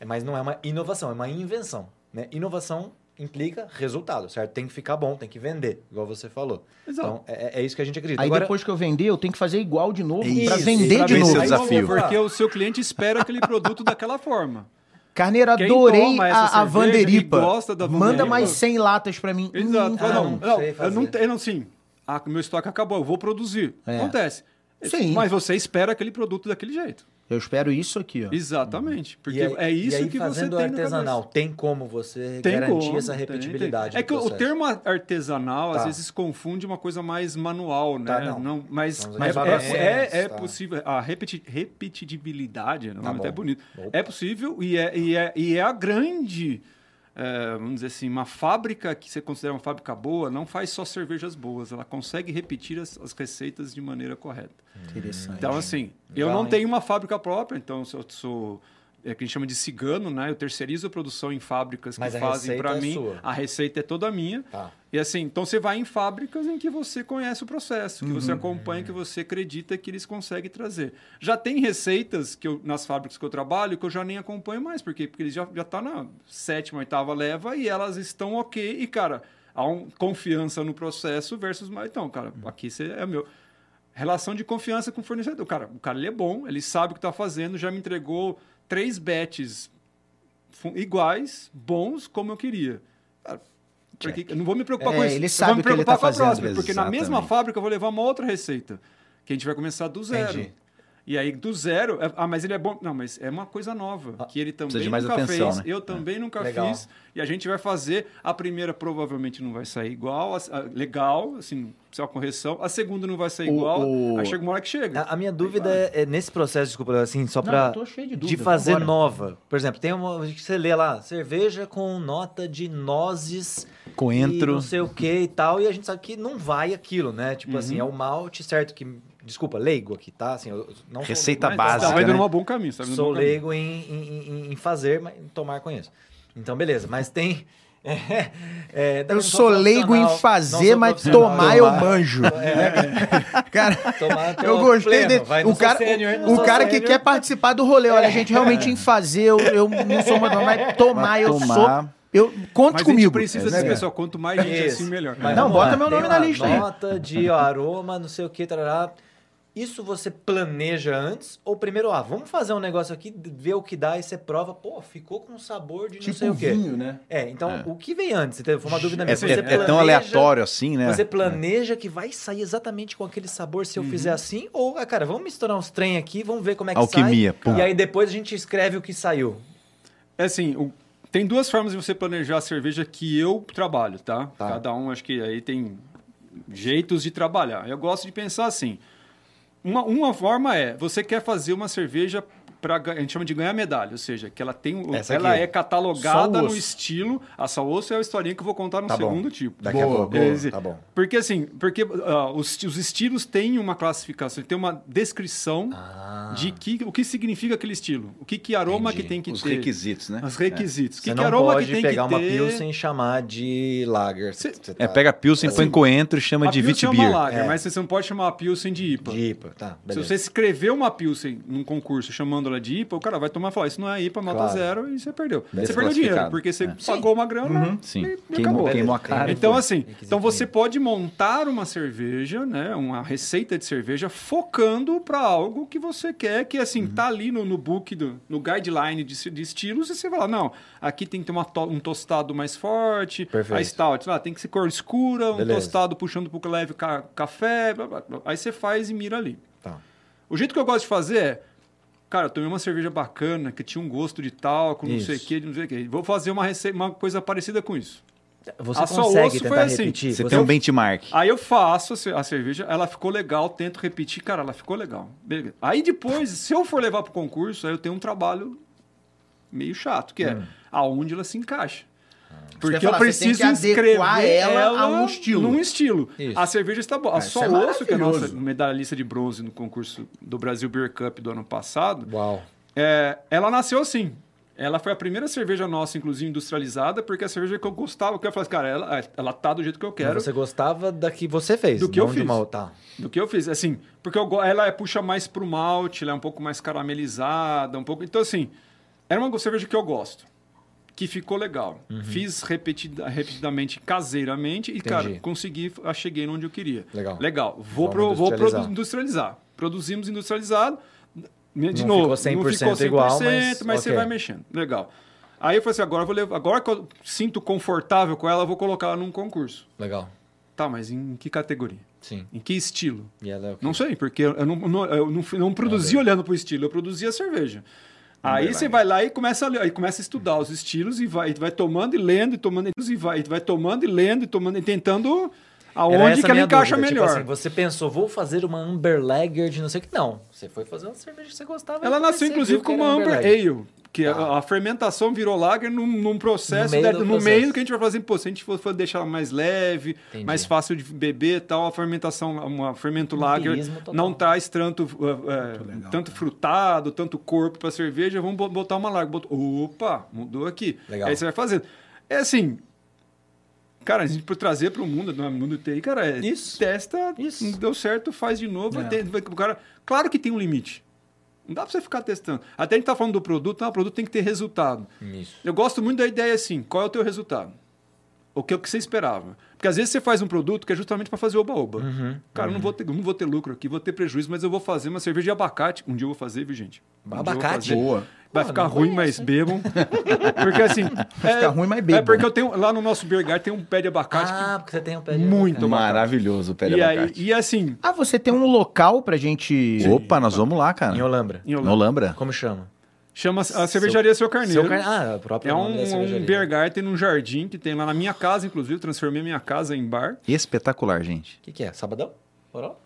É, Mas não é uma inovação, é uma invenção. Né? Inovação implica resultado, certo? Tem que ficar bom, tem que vender, igual você falou.
Exato.
Então, é, é isso que a gente acredita.
Aí
Agora,
depois que eu vender, eu tenho que fazer igual de novo pra vender
pra
de novo.
o desafio.
Porque o seu cliente espera aquele produto daquela forma.
Carneiro,
Quem
adorei a, a Vanderipa.
gosta da
Manda mais 100 latas pra mim.
Exato.
Hum,
ah,
não,
não
não, eu não tenho, não, sim. Ah, meu estoque acabou, eu vou produzir.
É.
Acontece.
Sim.
Mas você espera aquele produto daquele jeito.
Eu espero isso aqui, ó.
Exatamente. Porque
aí-
é isso
aí,
que você tem na
artesanal, tem como você
Tem
garantir
como,
essa
tem,
repetibilidade
tem. É
do
que o
processo.
termo artesanal
Tá.
às vezes confunde uma coisa mais manual, né?
Tá, não.
mas
Então,
é, é-
processos,
é- é
tá.
possível. A repeti- repetitibilidade, né? o
Tá
nome até é
bom.
bonito.
Opa.
É possível e é, e é, e é a grande. É, vamos dizer assim, uma fábrica que você considera uma fábrica boa não faz só cervejas boas, ela consegue repetir as, as receitas de maneira correta.
Interessante.
Então, assim, eu
Legal,
não
hein?
tenho uma fábrica própria, então eu sou, sou é, que a gente chama de cigano, né? Eu terceirizo a produção em fábricas
Mas
que fazem para
é
mim.
sua.
A receita é toda minha.
Tá.
E assim, então você vai em fábricas em que você conhece o processo, que
Uhum.
você acompanha, que você acredita que eles conseguem trazer. Já tem receitas que eu, nas fábricas que eu trabalho que eu já nem acompanho mais, porque, porque eles já já tá na sétima, oitava leva e elas estão ok. E, cara, há um, confiança no processo versus mais. Então, cara,
Uhum.
aqui você é meu. Relação de confiança com o fornecedor. Cara, o cara ele é bom, ele sabe o que está fazendo, já me entregou três bets iguais, bons, como eu queria. Cara, porque eu não vou me preocupar
É,
com isso.
ele
eu
sabe
vou me
o que ele
preocupar
tá
com a
fazendo.
próxima, porque na mesma
Exatamente.
fábrica eu vou levar uma outra receita, que a gente vai começar do zero.
Entendi.
E aí, do zero, é- ah, mas ele é bom. Não, mas é uma coisa nova, que ele também
de mais
nunca
atenção,
fez,
né?
eu também nunca
Legal.
fiz, e a gente vai fazer. A primeira provavelmente não vai sair igual, a- a- legal, assim, só correção. A segunda não vai sair
O-
igual,
o-
aí chega uma hora que chega.
A, a minha dúvida é, é nesse processo, desculpa, assim, só
Não,
pra.
eu tô cheio de dúvida,
fazer
vambora.
nova. Por exemplo, tem uma. que Você lê lá, cerveja com nota de nozes.
Coentro.
E não sei o que e tal. E a gente sabe que não vai aquilo, né? Tipo
Uhum.
assim, é o malte, certo? Que. Desculpa, leigo aqui, tá? Assim, eu não sou
Receita
mas-
básica,
Tá indo
né?
num bom caminho, tá num
Sou
caminho.
leigo em, em- em- fazer, mas em tomar conheço. Então, beleza. Mas tem. é, é,
Eu sou leigo em fazer,
sou
mas
profissional.
tomar eu manjo. Cara,
Tomar, tô
eu gostei
pleno, não
O
sou
cara,
sênior, não
o
sou
cara que quer participar do rolê. Olha, gente, realmente em fazer, eu, eu não sou bom, mas tomar eu
Tomar.
sou. Eu, conte
Mas a
comigo.
gente precisa
É,
desse
é.
pessoal. Quanto mais gente
Isso.
assim, melhor.
Mas
Não, bota
lá,
meu nome na lista aí.
Nota de ó, aroma, não sei o que, tarará. Isso você planeja antes? Ou primeiro, ah, vamos fazer um negócio aqui, ver o que dá e você prova, pô, ficou com sabor de não sei
Tipo
o quê.
vinho, né?
É, então, o que vem antes? Entendeu? Foi uma dúvida
É,
minha.
é-
Você
é tão
planeja-
aleatório assim, né?
Você planeja que vai sair exatamente com aquele sabor se eu
Uhum.
fizer assim? Ou, ah, cara, vamos misturar uns trem aqui, vamos ver como é que
Alquimia,
sai.
pum.
E aí depois a gente escreve o que saiu.
É assim, o- tem duas formas de você planejar a cerveja que eu trabalho, tá?
Tá.
Cada um, acho que aí tem jeitos de trabalhar. Eu gosto de pensar assim. Uma, uma forma é, você quer fazer uma cerveja para a gente chama de ganhar medalha, ou seja, que ela tem,
Essa
ela
aqui.
é catalogada
Só o
no estilo. A sal osso é a historinha que eu vou contar no
Tá bom.
segundo tipo.
Daqui
Boa,
a pouco.
boa.
Tá bom.
Porque assim, porque ah, os, os estilos têm uma classificação, tem uma descrição
Ah.
de que, o que significa aquele estilo, o que, que aroma
Entendi.
que tem que
Os
ter.
requisitos, né?
Os requisitos. Que,
Você
que
não
aroma
pode
que tem
pegar
que
uma
ter.
Pilsen e chamar de lager.
Cê-
Você
É,
tá-
pega Pilsen, põe coentro e chama
A
de
Pilsen é uma lager,
É.
mas você não pode chamar a Pilsen de IPA.
De IPA, tá.
Se
Beleza.
você escrever uma Pilsen num concurso chamando ela de IPA, o cara vai tomar e falar, isso não é IPA, nota
Claro.
zero, e você perdeu. Você perdeu dinheiro, porque você
É.
pagou uma grana
Uhum.
Sim.
e, e
Queimou, a cara.
Então,
Foi.
assim, então você pode montar uma cerveja, né, uma receita de cerveja, focando para algo que você quer, que assim,
Uhum.
tá ali no, no book, do, no guideline de, de estilos, e você vai lá, não, aqui tem que ter uma to- um tostado mais forte,
Perfeito.
a stout, lá, tem que ser cor escura, um
Beleza.
tostado puxando pouco leve ca- café, blá, blá, blá. aí você faz e mira ali.
Tá.
O jeito que eu gosto de fazer é, cara, eu tomei uma cerveja bacana que tinha um gosto de talco, não sei o
Isso.
que, não sei o que. Vou fazer uma, receita, uma coisa parecida com isso.
Você
A só
consegue tentar
assim.
repetir?
Você
Você
tem um benchmark.
Aí eu faço a ce- a cerveja, ela ficou legal, tento repetir, cara, ela ficou legal. Beleza. Aí depois, se eu for levar pro concurso, aí eu tenho um trabalho meio chato, que é aonde ela se encaixa. Porque
falar,
eu preciso escrever
ela
ela,
a um estilo.
Num estilo.
Isso.
A cerveja está boa. A Só
é
Osso, que é a nossa medalhista de bronze no concurso do Brasil Beer Cup do ano passado,
Uau.
é, ela nasceu assim. Ela foi a primeira cerveja nossa, inclusive, industrializada, porque a cerveja que eu gostava, que eu falei, cara, ela, ela tá do jeito que eu quero.
Você gostava da que você fez,
Do que eu fiz.
Tá.
Do que eu fiz. Assim, porque eu, ela é- puxa mais pro malte, ela é um pouco mais caramelizada, um pouco. Então, assim, era uma cerveja que eu gosto. Que ficou legal. Fiz repetida, repetidamente, caseiramente e, cara, consegui, ah, cheguei onde eu queria.
Legal.
Legal. Vou, pro, vou
industrializar.
produ- industrializar. Produzimos industrializado. De
Não
novo,
ficou
não
100%
ficou 100%,
igual,
mas,
mas
você
ok.
vai mexendo. Legal. Aí eu falei assim, agora, eu vou levar, agora que eu sinto confortável com ela, eu vou colocar ela num concurso.
Legal.
Tá, mas em que categoria?
Sim.
Em que estilo?
É?
Não sei, porque eu não, não- eu não, não produzia olhando para o estilo, eu produzia cerveja. Aí você vai lá e começa a, ler- aí começa a estudar os estilos e vai, vai tomando e lendo e tomando e vai, e vai tomando e lendo e tomando e tentando aonde que ela encaixa
dúvida.
melhor.
Tipo assim, você pensou, vou fazer uma Amber Lager de não sei o que. Não. Você foi fazer uma cerveja que você gostava.
ela nasceu inclusive
era
uma Amber
Lager.
Ale, que a, a fermentação virou lager num, num processo,
No meio
da-
do
no
processo.
meio que a gente vai fazer, pô, se a gente for for deixar ela mais leve,
Entendi.
mais fácil de beber e tal, a fermentação, uma fermento lager
Empirismo total.
não traz tanto, uh, uh, tanto frutado, tanto corpo para cerveja, vamos bo- botar uma lager. Botou- Opa, mudou aqui.
Legal.
Aí você vai fazendo. É assim, Cara, a gente por trazer para o mundo, no mundo TI, cara, é
Isso.
testa,
Isso.
não deu certo, faz de novo.
É.
vai- o cara, claro que tem um limite. Não dá para você ficar testando. Até a gente tá falando do produto, não, o produto tem que ter resultado.
Isso.
Eu gosto muito da ideia assim, qual é o teu resultado? O que, o que você esperava? Porque às vezes você faz um produto que é justamente para fazer oba-oba.
Uhum.
Cara, eu não vou, ter, não vou ter lucro aqui, vou ter prejuízo, mas eu vou fazer uma cerveja de abacate. Um dia eu vou fazer, viu, gente? Um
Abacate?
fazer.
Boa.
Vai
Pô,
ficar ruim,
conheço,
mas bebam. Porque assim. Vai
ficar ruim, mas bebam.
É porque eu tenho. Lá no nosso Bergar tem um pé de abacate
Ah, porque você tem um pé de
Muito
abacate.
Maravilhoso o pé de
E, aí,
abacate.
e assim,
Ah, você tem um local pra gente.
Opa, nós vamos lá, cara.
Em Olambra.
em
No
Holanda,
Lambra.
Como chama?
Chama a cervejaria Seu, Carneiro.
Seu Car... Ah, a própria
É
nome da
um, um. Bergarten num jardim que tem lá na minha casa, inclusive. Transformei minha casa em bar.
Espetacular, gente.
O que, que é? Sabadão? Moral?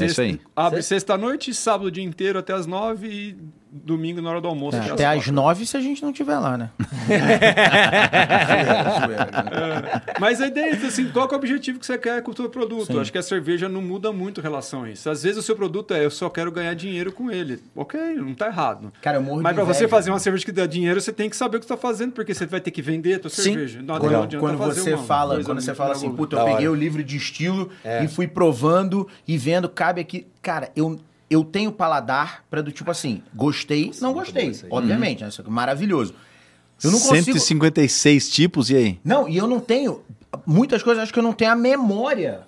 É isso aí.
Abre
Sexta?
sexta-noite, sábado o dia inteiro até as nove e domingo na hora do almoço.
É,
até
às nove se a gente não estiver lá, né?
Mas a ideia é assim, qual que é o objetivo que você quer com o seu produto? Acho que a cerveja não muda muito em relação a isso. Às vezes o seu produto é eu só quero ganhar dinheiro com ele. Ok, não tá errado.
Cara, eu morro
Mas para você fazer uma cerveja que dá dinheiro, você tem que saber o que você está fazendo, porque você vai ter que vender a tua
Sim.
cerveja. Não
Quando,
adianta
quando
fazer
você
uma
fala, quando você fala assim, puta, eu peguei
hora.
o livro de estilo
É.
e fui provando e vendo, cabe aqui. Cara, eu, eu tenho paladar pra do tipo assim, gostei, não gostei, obviamente, né? É maravilhoso. Eu não consigo.
156 tipos, e aí?
Não, e eu não tenho. Muitas coisas acho que eu não tenho a memória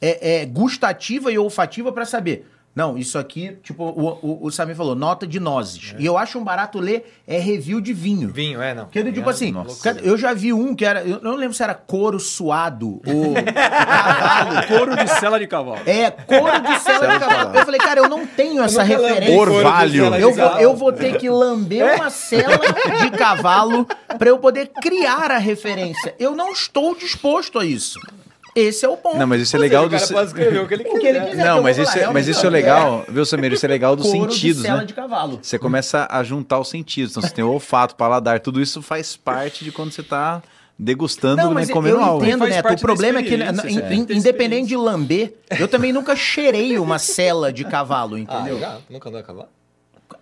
é, é, gustativa e olfativa pra saber. Não, isso aqui, tipo, o, o, o Samir falou, nota de nozes. E eu acho um barato ler é review de vinho.
Vinho, é, não.
Porque, tipo
Vinho,
assim,
nossa.
eu já vi um que era. Eu não lembro se era couro suado ou cavalo.
Couro de cela de cavalo.
É, couro de cela de cavalo. Eu falei, cara, eu não tenho essa referência.
Orvalho.
Eu vou, eu vou ter que lamber uma cela de cavalo pra eu poder criar a referência. Eu não estou disposto a isso. Esse é o ponto.
Não, mas isso é legal
o
do.
o que ele
O que ele
quiser.
quiser.
Não,
eu
mas isso, é, mas isso é legal, viu, Samir? Isso é legal dos
Couro
sentidos,
de
né?
de cavalo.
Você começa a juntar os sentidos. Então você tem o olfato, paladar, tudo isso faz parte de quando você tá degustando,
Não,
né,
mas eu
comendo algo.
entendo,
Faz
Neto. O problema é que,
ter
independente de lamber, eu também nunca cheirei uma cela de cavalo,
Ah,
entendeu?
já? Nunca andou a cavalo?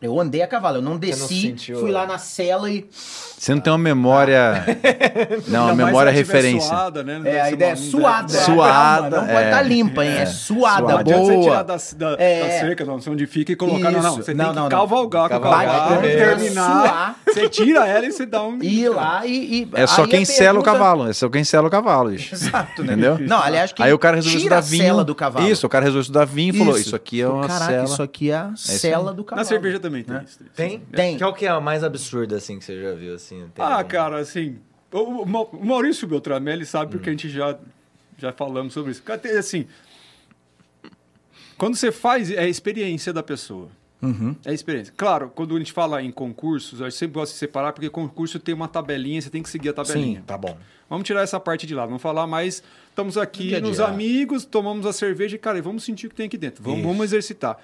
Eu andei a cavalo, eu não
não
desci,
sentiu,
fui
é.
lá na cela e.
Você não tem uma memória. Não, uma memória referência.
Suada, né? Não
É, a ideia é
uma- não
suada.
deve-
Suada,
Calma, Não
é.
pode estar limpa, hein? É, suada,
Não adianta você tirar
boa.
da, da,
É.
da cerca, não sei onde fica, e colocar. Não, não.
Isso.
Você
Não,
tem
não,
que
não.
cavalgar com o cavalo. Terminar,
Suar.
você tira ela e você dá um.
Ir lá e. e-
É só quem sela o cavalo. É só quem sela o cavalo, bicho.
Exato, né?
Entendeu?
Não, aliás, que
Aí o cara resolveu
tira
estudar
a
vinho.
cela do cavalo.
Isso, o cara resolveu estudar vinho e falou: Isso aqui é uma
Caraca,
cela.
isso aqui é a cela do cavalo.
Na cerveja também tem
Né?
isso.
Tem?
Tem.
Qual que é a mais absurda, assim, que você já viu, assim? Tem
Ah,
algum?
cara, assim. O, o Ma- o Maurício Beltramelli sabe
Hum.
porque a gente já, já falamos sobre isso. Assim. Quando você faz, é a experiência da pessoa.
Uhum.
É a experiência. Claro, quando a gente fala em concursos, eu sempre gosto de separar, porque concurso tem uma tabelinha, você tem que seguir a tabelinha.
Sim, tá bom.
Vamos tirar essa parte de lá, vamos falar mais. Estamos aqui
a
nos amigos, tomamos a cerveja e, cara, vamos sentir o que tem aqui dentro. Vamos, vamos exercitar.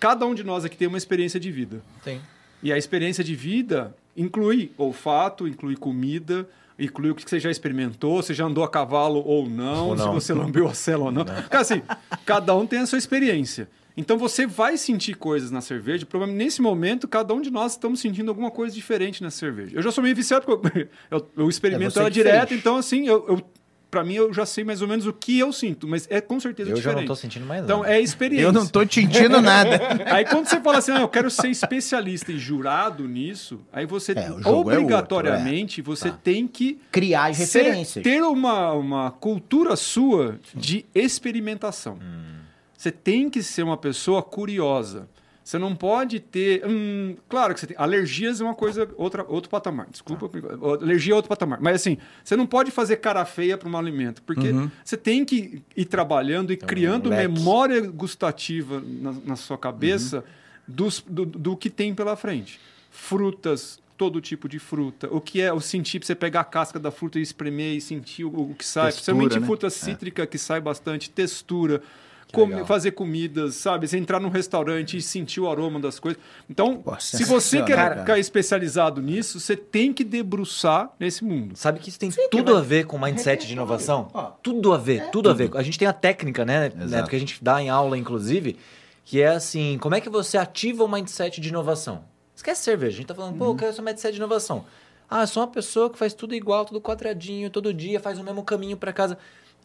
Cada um de nós aqui tem uma experiência de vida.
Tem.
E a experiência de vida inclui olfato, inclui comida, inclui o que você já experimentou, se já andou a cavalo ou não,
Ou não.
se você lambeu a cela ou não. Cara, assim, cada um tem a sua experiência. Então você vai sentir coisas na cerveja. Provavelmente nesse momento, cada um de nós estamos sentindo alguma coisa diferente na cerveja. Eu já sou meio viciado, porque eu, eu- eu experimento
É
ela direto,
fez.
então assim, eu, eu pra mim, eu já sei mais ou menos o que eu sinto, mas é com certeza
Eu já
diferente.
não tô sentindo mais
Então,
nada.
é experiência.
Eu não tô te sentindo nada.
Aí quando você fala assim, ah, eu quero ser especialista e jurado nisso, aí você,
É, o jogo é
obrigatoriamente, você tem que
Criar as
ser-
referências.
ter uma, uma cultura sua de experimentação. Você tem que ser uma pessoa curiosa. Você não pode ter. hum, claro que você tem. Alergias é uma coisa, outra, outro patamar. Desculpa. Alergia é outro patamar. Mas assim, você não pode fazer cara feia para um alimento. Porque você tem que ir trabalhando e criando memória gustativa na, na sua cabeça dos- do, do que tem pela frente. Frutas, todo tipo de fruta. O que é o sentir, você pegar a casca da fruta e espremer e sentir o, o que sai.
Textura,
Principalmente
né?
fruta cítrica que sai bastante, textura. Fazer comidas, sabe? Você entrar num restaurante e sentir o aroma das coisas. Então,
Nossa,
se você quer
sensacional,
ficar especializado nisso, você tem que debruçar nesse mundo.
Sabe que isso tem tudo a ver com mindset de inovação? Tudo a ver, tudo a ver. A gente tem a técnica, né? né. Porque a gente dá em aula, inclusive, que é assim: como é que você ativa o mindset de inovação? Esquece cerveja. A gente tá falando, pô, eu quero ser mindset de inovação. Ah, eu sou uma pessoa que faz tudo igual, tudo quadradinho, todo dia, faz o mesmo caminho para casa.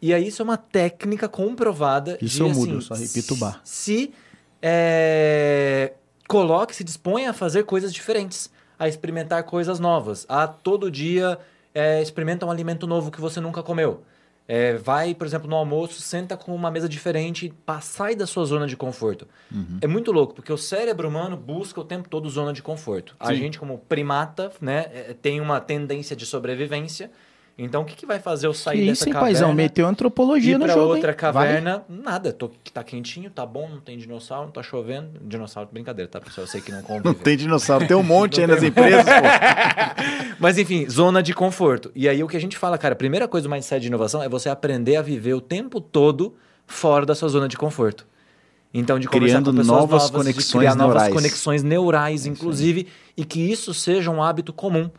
E aí, isso é uma técnica comprovada.
Isso
de,
eu mudo,
assim,
só repito o bar.
Se é, coloque, se disponha a fazer coisas diferentes, a experimentar coisas novas, a todo dia é, experimenta um alimento novo que você nunca comeu. É, vai, por exemplo, no almoço, senta com uma mesa diferente, sai da sua zona de conforto. É muito louco, porque o cérebro humano busca o tempo todo zona de conforto. A
Sim.
gente, como primata, né, tem uma tendência de sobrevivência. Então, o que, que vai fazer eu sair
Que
dessa
isso,
caverna?
paizão? Meteu antropologia
ir
no jogo,
outra
hein?
caverna, nada. Tô, tá quentinho, tá bom, não tem dinossauro, não tá chovendo. Dinossauro, brincadeira, tá, pessoal? Eu sei que não convive.
Não tem dinossauro, tem um monte aí nas empresas, pô.
Mas enfim, zona de conforto. E aí o que a gente fala, cara, a primeira coisa do mindset de inovação é você aprender a viver o tempo todo fora da sua zona de conforto. Então, de conversar
Criando
com pessoas
novas
novas, de
conexões
criar novas
neurais.
conexões neurais, inclusive, e que isso seja um hábito comum.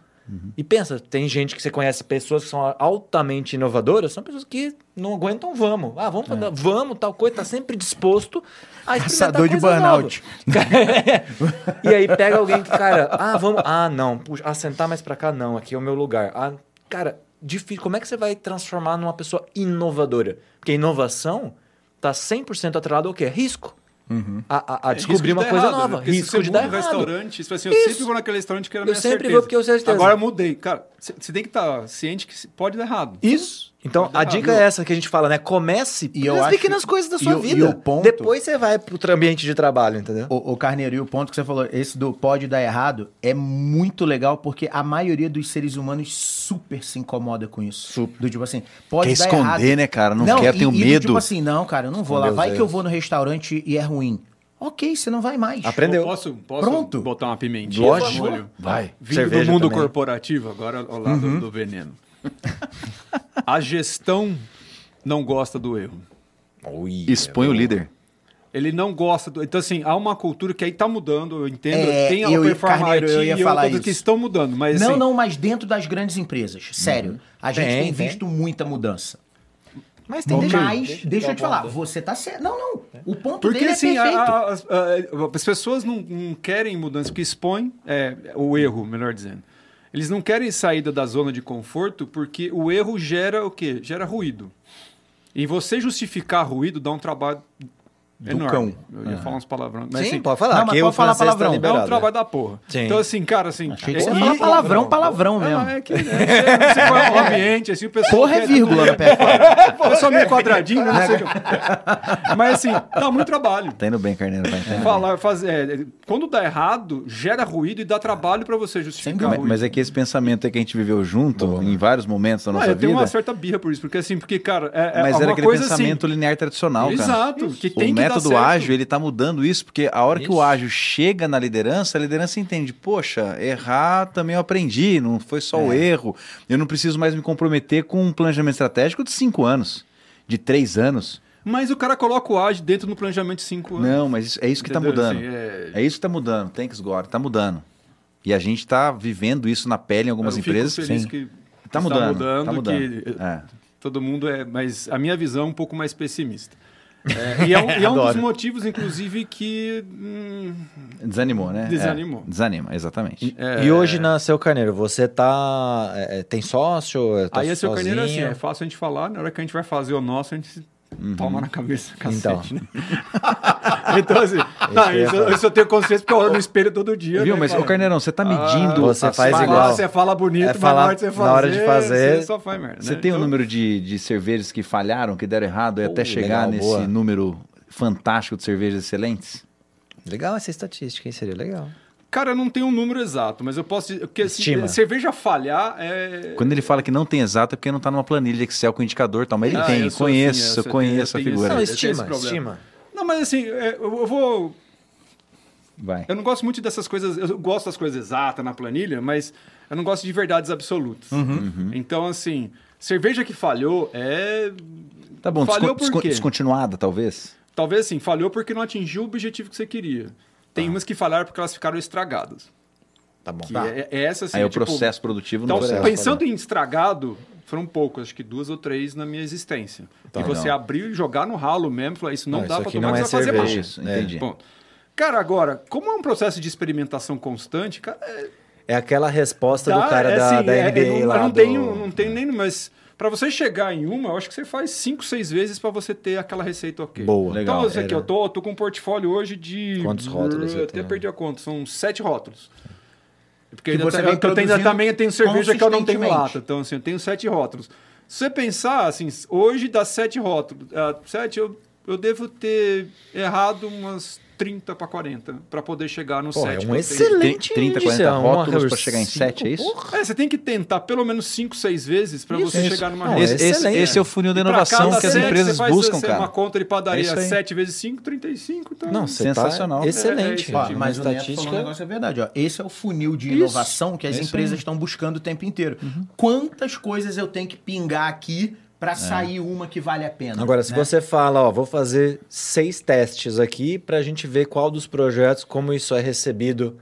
E pensa, tem gente que você conhece, pessoas que são altamente inovadoras, são pessoas que não aguentam vamos. Ah, vamos, fazer, vamos, tal coisa, tá sempre disposto a experimentar
Caçador de burnout.
e aí pega alguém que, cara, ah, vamos, ah, não, puxa, ah, sentar mais pra cá, não, aqui é o meu lugar. Ah, cara, difícil, como é que você vai transformar numa pessoa inovadora? Porque inovação tá 100% atrelado ao quê? Risco. A, a- a descobrir
Risco
uma
de
coisa
errado,
nova.
porque
Risco de dar
um
errado.
restaurante, isso, assim, eu
Isso.
sempre vou naquele restaurante que era a
Eu
minha
sempre
certeza.
vou porque eu tenho certeza.
Agora eu mudei. Cara, você tem que estar ciente que pode dar errado.
Isso.
Então,
Pode
a dica é essa que a gente fala, né? Comece
E eu
pelas
acho-
pequenas coisas da
e
sua
e
vida.
o ponto-
Depois você vai pro ambiente de trabalho, entendeu?
O, o Carneiro, e o ponto que você falou, esse do pode dar errado, é muito legal porque a maioria dos seres humanos super se incomoda com isso.
Super.
Do tipo assim, pode
Quer
dar
esconder,
errado.
né, cara? Não quer,
e-
tem
e do
medo.
tipo assim, não, cara, eu não vou lá.
Esconder
Vai
os
que eu vou no restaurante e é ruim. Ok, você não vai mais.
Aprendeu.
Eu posso, posso
Pronto.
botar uma pimentinha
Lógico. Vai.
Vindo
Cerveja
do mundo
também.
corporativo, agora ao lado
Uhum.
do veneno. a gestão não gosta do erro.
Ui,
Expõe
é
o líder.
Ele não gosta do. Então, assim, há uma cultura que aí tá mudando, eu entendo.
É,
tem a
eu Carneiro, eu ia
e
falar
outras que
isso.
estão mudando. Mas,
não,
assim,
não, mas dentro das grandes empresas. Sério. A gente
Tem,
tem,
tem.
visto muita mudança.
Mas tem
Mas,
deixa-
deixa,
eu
te falar, você tá certo. Não, não. O ponto
Porque
dele
assim,
é perfeito.
a- as, a- as pessoas não, não querem mudança, porque expõem é, o erro, melhor dizendo. Eles não querem saída da zona de conforto porque o erro gera o quê? Gera ruído. E você justificar ruído dá um trabalho enorme.
cão.
Eu ia falar uns palavrões. Mas,
Sim,
assim,
pode falar.
Não, mas pode
o
falar
tá
palavrão.
é
liberado,
um trabalho da porra.
Sim.
Então, assim, cara, assim.
Achei que
é-
você
e-
palavrão, palavrão mesmo.
é que né, você, você vai no ambiente, assim, o pessoal.
Porra é vírgula no pé.
Eu sou meio quadradinho, né? Não sei o Mas assim, dá muito trabalho.
Tá indo bem, Carneiro. Vai, tá indo.
Falar, fazer, é, quando dá errado, gera ruído e dá trabalho pra você justificar.
Mas é que esse pensamento é que a gente viveu junto em vários momentos da
Ah,
nossa
eu tenho
vida.
uma certa birra por isso, porque assim, porque, cara, é, é
Mas era aquele
coisa
pensamento
assim.
linear tradicional, cara.
Exato, que tem
o
que
método
certo.
ágil, ele tá mudando isso, porque a hora que o
Isso.
ágil chega na liderança, a liderança entende, poxa, errar também eu aprendi, não foi só o erro. Eu não preciso mais me comprometer com um planejamento estratégico de cinco anos, de três anos.
Mas o cara coloca o ágil dentro do planejamento de 5 anos.
Não, mas isso- é isso que tá
Entendeu?
mudando.
Assim, é-
É isso que tá mudando, thanks God, tá mudando. E a gente tá vivendo isso na pele em algumas
eu fico
empresas.
feliz
Sim.
que
Tá
está
mudando,
mudando,
tá mudando.
que
É.
todo mundo é, mas a minha visão é um pouco mais pessimista. É, e é um, e é um dos motivos, inclusive, que. hum,
Desanimou, né?
Desanimou.
É, desanima, exatamente.
é,
E hoje na Seu Carneiro, você tá. é, é, tem sócio? Tá
Aí a seu carneiro assim, é fácil a gente falar, na hora que a gente vai fazer o nosso, a gente toma na cabeça,
Então.
cacete, né? então, assim, não,
eu ia
isso,
falar.
isso eu tenho consciência porque eu olho no espelho todo dia.
Viu?
né,
Mas,
cara?
ô Carneirão, você tá medindo.
Você
as
faz
Fala,
igual.
Você fala bonito,
É
mas
falar
na hora de você fazer,
na hora de fazer-
você só faz merda.
Você
né?
tem um
Então,
número de, de cervejas que falharam, que deram errado, e até
Oh,
chegar
legal,
nesse
boa.
número fantástico de cervejas excelentes?
Legal essa estatística, hein? Seria legal.
Cara, eu não tenho um número exato, mas eu posso dizer. Porque assim,
Estima.
cerveja falhar é.
Quando ele fala que não tem exato, é porque não tá numa planilha de Excel com indicador e tal. Mas ele
Ah,
tem,
eu sou
conheço,
assim, eu
eu conheço a figura.
Não,
esse-
estima,
problema.
estima.
Não, mas assim, é, eu vou.
Vai.
Eu não gosto muito dessas coisas. Eu gosto das coisas exatas na planilha, mas eu não gosto de verdades absolutas.
Uhum.
Então, assim, cerveja que falhou é.
Tá bom,
Falhou
descon-
por quê?
descontinuada, talvez?
Talvez assim, falhou porque não atingiu o objetivo que você queria. Tem umas que falharam porque elas ficaram estragadas.
Tá bom.
Que é, é essa assim.
Aí
é
o
tipo-
processo produtivo
Então,
não
processo,
pensando em estragado, foram poucos, acho que duas ou três na minha existência.
Tá.
e você abrir e jogar no ralo mesmo, falar, isso não,
Não,
dá
aqui
tomar,
não é
você vai fazer
cerveja.
Isso,
É.
entendi.
Ponto. Cara, agora, como é um processo de experimentação constante, cara, é,
É aquela resposta
dá-
do cara
é
da,
assim,
da
é-
NBA
eu não,
lá.
eu não
do-
tenho, não tenho nem, mas para você chegar em uma, eu acho que você faz cinco, seis vezes para você ter aquela receita ok.
Boa.
Legal.
Então, isso aqui, eu tô, eu tô com um portfólio hoje de.
Quantos rótulos
Eu até perdi a conta, são sete rótulos. Porque
Que
ainda,
você
tá-
vem
eu, eu tenho- também tenho cerveja que eu não tenho lata. Então, assim, eu tenho sete rótulos. Se você pensar, assim, hoje das sete rótulos, ah, sete, eu, eu devo ter errado umas 30 para 40 para poder chegar no
Pô, é
7.
um
que eu tenho.
excelente
30,
índice,
40
é uma
rótulos pra chegar em
cinco,
sete, é isso?
porra.
É, você tem que tentar pelo menos 5, 6 vezes para você
isso.
chegar numa
Não,
reta.
Esse, esse- esse é o funil da
E pra
inovação que as
sete,
empresas
você
buscam,
você,
cara.
Uma conta de
É
padaria
isso aí.
7 vezes 5, 35. Então...
Não, você
Sensacional.
tá excelente.
É, é.
Uma
mas o Neto falou
estatística.
um negócio é verdade. Ó. Esse é o funil de
Isso.
inovação que as
É isso
empresas estão buscando o tempo inteiro. Quantas coisas eu tenho que pingar aqui para sair uma que vale a pena?
Agora, se
né?
você fala, ó, vou fazer seis testes aqui pra gente ver qual dos projetos, como isso é recebido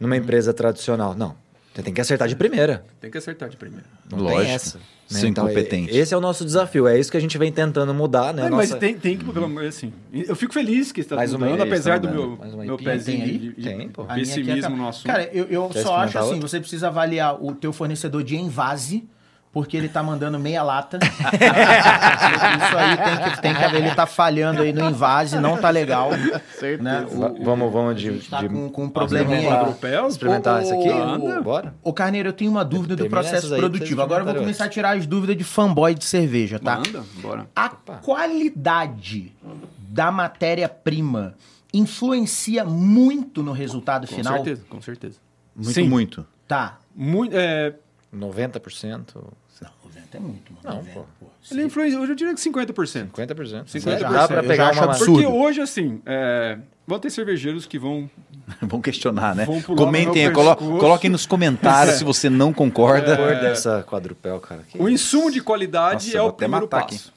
numa empresa tradicional. Não, você tem que acertar de primeira.
Tem que acertar de primeira.
Não
Lógico.
tem essa. né?
Ser incompetente.
e- Esse é o nosso desafio. É isso que a gente vem tentando mudar, né?
É,
Nossa-
Mas tem, tem que, pelo menos, assim. Eu fico feliz que está
Mais uma
mudando,
aí,
apesar
está
do meu,
Mais uma
meu pezinho
tem aí?
de, de
Tem, pô.
A é
pessimismo
ca-
no assunto.
Cara, eu, eu só acho assim,
outra?
você precisa avaliar o teu fornecedor de envase, porque ele tá mandando meia lata. Isso aí tem que, tem que haver, ele tá falhando aí no envase, não tá legal. Né? O-
Va- vamos, vamos de,
a gente tá
de-
com, com um
Vamos
probleminha aí.
experimentar Grupel?
experimentar
Ô,
isso aqui? Anda. Bora.
Ô, Carneiro, eu tenho uma dúvida do processo
aí
produtivo. Agora eu vou começar a tirar as dúvidas de fanboy de cerveja, tá?
Manda, bora.
A qualidade da matéria-prima influencia muito no resultado
Com
final?
certeza, com certeza.
Muito,
Sim.
muito.
Tá.
Muito, é,
90%?
Não, 90 é muito, mano.
Não,
90,
pô.
pô.
ele influencia, hoje eu diria que 50%.
50%.
50%.
Dá pra pegar
já
uma...
absurdo.
Porque hoje, assim, é, vão ter cervejeiros que vão
Vamos questionar, né?
No
Comentem, colo- coloquem nos comentários se você não concorda.
cor dessa quadrupel, cara. Que
O insumo de qualidade
Nossa,
é o
até
primeiro passo.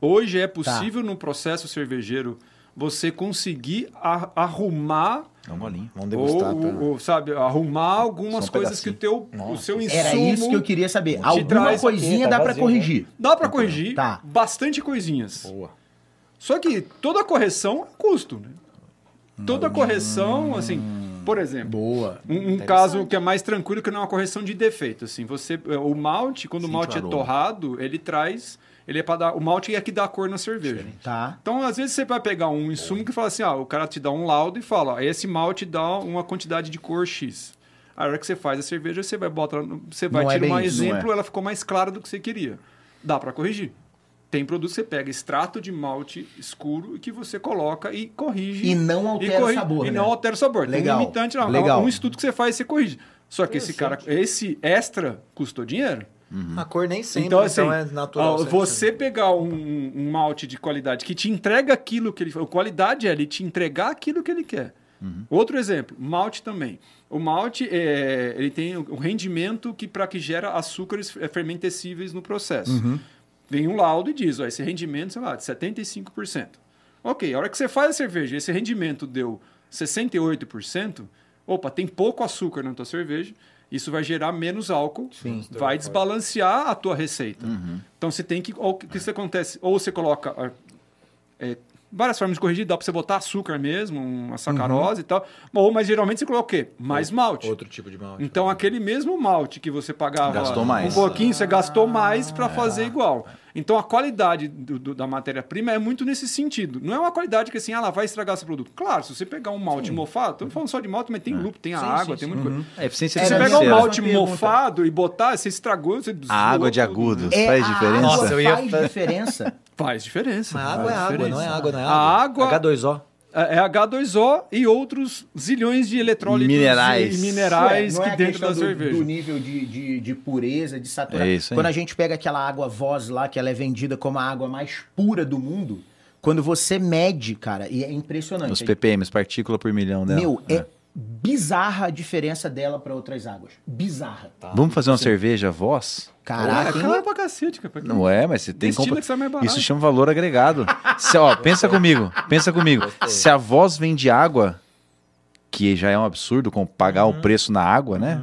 Hoje é possível no processo cervejeiro você conseguir arrumar
Dá uma olhinha.
Vamos degustar.
ou,
pra-
ou, sabe, arrumar algumas
um
coisas que o teu
Nossa.
o seu insumo
Era isso que eu queria saber. Alguma
traz-
coisinha
Tá
dá pra
vazio,
corrigir.
dá para corrigir
Tá.
bastante coisinhas.
Boa.
Só que toda correção é custo, né? Toda correção, assim, por exemplo,
Boa.
Um, um caso que é mais tranquilo que não é uma correção de defeito. Assim, você, o malte, quando
Sente
o malte
o
é torrado, ele traz. Ele é para dar. O malte é que dá cor na cerveja.
Tá.
Então, às vezes, você vai pegar um insumo que fala assim: ah, o cara te dá um laudo e fala: ó, esse malte dá uma quantidade de cor X. A hora que você faz a cerveja, você vai botar. Você vai
Não é
tirar um
bem isso,
exemplo,
é.
ela ficou mais clara do que você queria. Dá para corrigir. Tem produto que você pega extrato de malte escuro e que você coloca e corrige.
E não altera o
corri-
sabor,
E
né?
não altera o sabor.
Legal.
Tem um imitante, não.
Legal.
Um estudo que você faz e você corrige. Só que esse cara, esse extra custou dinheiro.
A cor nem sempre,
então,
então,
assim,
é natural.
ó, você pegar um, um malte de qualidade que te entrega aquilo que ele... A qualidade é ele te entregar aquilo que ele quer. Outro exemplo, malte também. O malte, é, ele tem um rendimento que para que gera açúcares é, fermentescíveis no processo. Vem um laudo e diz, ó, esse rendimento, sei lá, de 75%. Ok, a hora que você faz a cerveja, esse rendimento deu 68%, opa, tem pouco açúcar na tua cerveja, isso vai gerar menos álcool, vai desbalancear a tua receita. Então você tem que, o que isso acontece? Ou você coloca, ah, é, várias formas de corrigir. Dá pra você botar açúcar mesmo, uma sacarose e tal. Ou, mas geralmente você coloca o quê? Mais malte.
Outro tipo de malte.
Então, aquele mesmo malte que você pagava
Gastou
um
mais.
pouquinho, você gastou mais para fazer igual. Então, a qualidade do- do- da matéria-prima é muito nesse sentido. Não é uma qualidade que assim, ah, ela vai estragar seu produto. Claro, se você pegar um malte mofado, estamos falando só de malte, mas tem lúpulo, tem a água, tem muita coisa.
A eficiência
É,
Se você pegar um malte
pergunta.
mofado e botar, você estragou, você
A água de agudos
É,
faz
a
diferença?
Nossa, eu ia-
faz diferença.
Faz diferença.
Mas água é água, não é água, não é
A
água.
água-
H2O.
É é H2O e outros zilhões de eletrólitos
Minerais.
e minerais
Ué, é
que
a
dentro da
do,
cerveja.
do nível de, de, de pureza, de saturação.
É isso.
Quando a gente pega aquela água voz lá, que ela é vendida como a água mais pura do mundo, quando você mede, cara, e é impressionante.
Os ppm, partícula por milhão dela.
Meu, é, bizarra a diferença dela para outras águas. Bizarra.
Vamos fazer uma cerveja voz?
Caraca,
é caro pra cacete, cara.
Não é, mas você tem compra-
que sai mais barato.
Isso chama valor agregado. Se, ó, pensa comigo, pensa comigo. Se a voz vende água, que já é um absurdo com pagar o preço na água, né?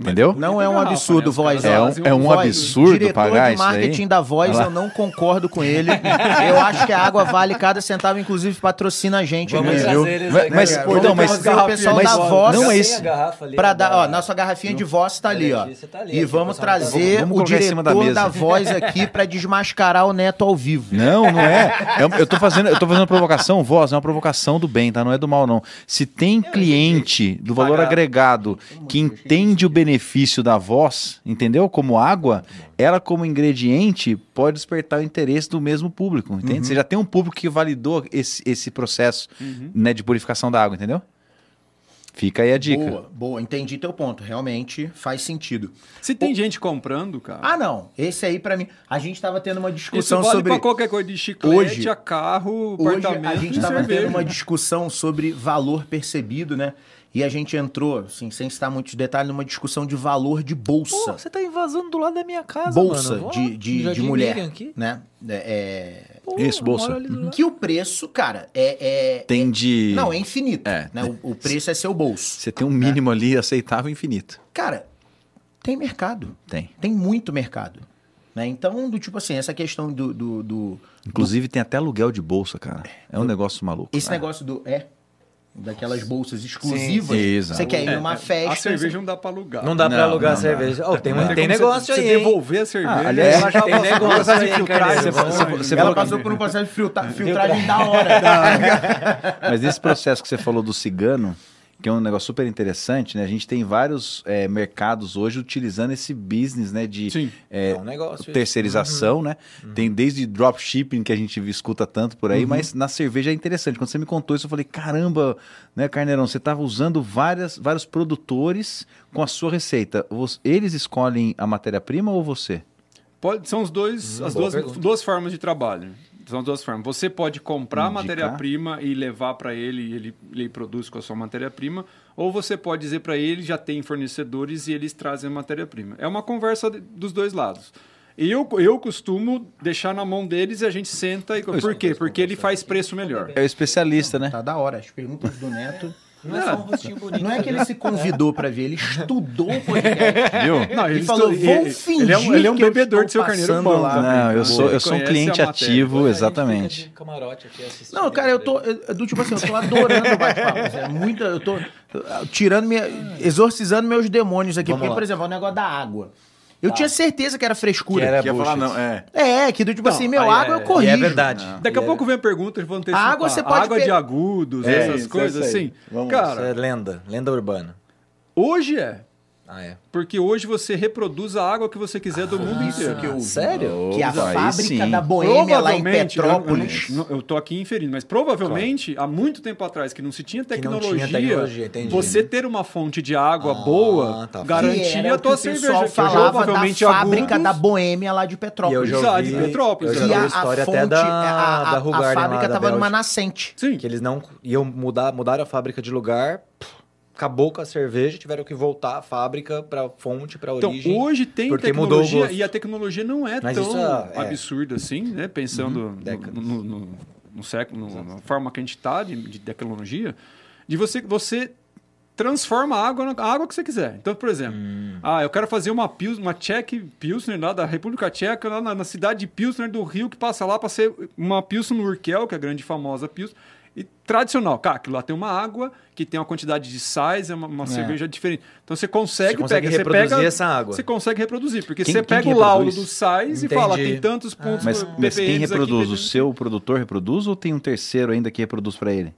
Entendeu?
Não é um absurdo,
né?
Voz.
É um- é um
voz.
absurdo
diretor
pagar isso daí.
marketing da Voz, eu não concordo com ele. Eu acho que a água vale cada centavo, inclusive patrocina a gente.
Vamos
aqui,
trazer eles
Mas- mas, então,
Vamos
mas-
trazer o pessoal
mas-
da Voz
não é isso.
a garrafa ali,
Pra
né,
dar,
da-
ó, nossa garrafinha de voz tá ali, ó.
Tá ali,
E vamos
pessoal.
trazer
Vamos
o
da
diretor
mesa.
da voz aqui pra desmascarar o Neto ao vivo.
Não, não é. É- Eu tô fazendo, eu tô fazendo provocação, voz, é uma provocação do bem, tá? Não é do mal, não. Se tem cliente do valor agregado que entende o benefício da voz, entendeu? Como água, ela como ingrediente pode despertar o interesse do mesmo público, entende? Você já tem um público que validou esse, esse processo né, de purificação da água, entendeu? Fica aí a dica.
Boa, boa, entendi teu ponto. Realmente faz sentido.
Se tem gente comprando, cara.
Ah, não. Esse aí, pra mim. A gente tava tendo uma
isso
discussão
vale
sobre.
pra qualquer coisa, de chiclete,
Hoje-
a carro,
Hoje
apartamento
a gente tava
cerveja.
tendo uma discussão sobre valor percebido, né? E a gente entrou, assim, sem citar muitos detalhes, numa discussão de valor de bolsa.
Pô, você tá invasando do lado da minha casa,
bolsa
mano.
De, de, de mulher,
aqui.
né? É,
Pô,
Isso, bolsa.
do lado.
que o preço, cara, é... é-
Tem de.
Não, é infinito.
É.
Né? O, o preço é seu bolso.
Você tem um mínimo ali aceitável infinito.
Cara, tem mercado.
Tem.
Tem muito mercado. Né? Então, do tipo assim, essa questão do... do, do-
Inclusive tem até aluguel de bolsa, cara. É um negócio maluco.
esse
né?
negócio do... É, daquelas bolsas exclusivas.
sim, exato.
Você quer ir numa festa...
É, A cerveja não dá pra alugar.
Não dá pra
Não,
alugar
não
cerveja. Ó, tem,
Não
tem,
como
negócio
você,
aí,
Você devolver a cerveja.
Ah, aliás,
ela já
tem negócio aí,
filtragem. Você
você
Ela passou por um processo de filtra- filtragem da hora.
Mas nesse processo que você falou do cigano, que é um negócio super interessante, né? A gente tem vários é, mercados hoje utilizando esse business, né? De
Sim.
é,
É um negócio
terceirização, né? Tem desde dropshipping que a gente escuta tanto por aí, mas na cerveja é interessante. Quando você me contou isso, eu falei, caramba, né, Carneirão, você estava usando várias, vários produtores com a sua receita. Você- Eles escolhem a matéria-prima ou você?
Pode, são os dois,
Hum,
as duas,
pergunta.
duas formas de trabalho. São as duas formas. Você pode comprar matéria-prima e levar para ele e ele, ele produz com a sua matéria-prima, ou você pode dizer para ele já tem fornecedores e eles trazem a matéria-prima. É uma conversa de- dos dois lados. Eu, eu costumo deixar na mão deles e a gente senta e. Por quê? Porque ele faz preço melhor.
É o especialista, né?
Tá da hora. As perguntas do Neto.
Não é só um rostinho bonito.
Não é que ele se convidou pra ver, ele estudou o podcast.
Viu?
Não,
Ele
ele
falou,
estu-
vou
ele-
fingir
ele é um, ele é um bebedor de seu carneiro bom.
lá.
Não, eu sou, eu sou um cliente ativo,
gente
exatamente.
fica de camarote aqui assistindo
Não, cara, eu tô. eu- Do tipo assim, eu tô adorando o bate-papo. É muita. Eu tô tirando minha. exorcizando meus demônios aqui.
Vamos
porque,
lá.
por exemplo, o negócio da água. Eu tinha certeza que era frescura.
Que era
Quer falar, não, é.
É, que do tipo
Não,
assim, meu,
aí
água
é-
eu corrijo.
e é verdade.
Daqui a
é-
pouco vem a pergunta, eles vão ter
A água você pode
água de agudos,
É,
essas
isso,
coisas
isso
assim.
Vamos.
Isso
Cara,
é lenda, lenda urbana.
hoje é.
Ah, é.
Porque hoje você reproduz a água que você quiser do mundo
isso
inteiro.
que eu-
Sério?
Que a fábrica
sim.
da Boêmia lá em
Provavelmente, eu, eu,
Petrópolis.
tô aqui inferindo, mas provavelmente há muito tempo atrás que não se tinha
não tinha
tecnologia,
tecnologia, entendi.
você ter uma fonte de água
Ah,
boa
tá.
Garantia a tua cerveja.
pessoal
que
falava da
provavelmente
fábrica
agudos,
da Boêmia lá de
E eu
Petrópolis.
já ouvi,
de Petrópolis,
eu
né?
já
que
ouvi
a,
a história
a
até
fonte,
da,
a, a-
da
a
Rugarden lá
fábrica
da
tava numa
Bélgica.
nascente.
Sim.
Que eles não iam mudar, mudaram a fábrica de lugar, pff, acabou com a cerveja, tiveram que voltar a fábrica para fonte, para
Então,
origem.
hoje tem tecnologia e a tecnologia não é
Mas
tão
é- é.
absurda assim, né? Pensando no,
décadas.
no, no- no século, no- na forma que a gente está de, de tecnologia, de você, você transforma a água na a água que você quiser. Então, por exemplo, ah, eu quero fazer uma, Pils, uma Czech Pilsner lá da República Tcheca, lá na, na cidade de Pilsner do Rio, que passa lá para ser uma Pilsner Urkel, que é a grande e famosa Pilsner. E tradicional, cara, aquilo lá tem uma água que tem uma quantidade de sais, é uma, uma cerveja diferente. Então você consegue,
Você consegue
pega, você
reproduzir
pega,
essa água.
Você consegue reproduzir, porque
Quem-
você
quem
pega
que
o laudo
reproduz?
dos sais
Entendi.
e fala, tem tantos pontos
Mas,
por
mas quem
ppms aqui,
reproduz? O seu produtor reproduz ou tem um terceiro ainda que reproduz para ele?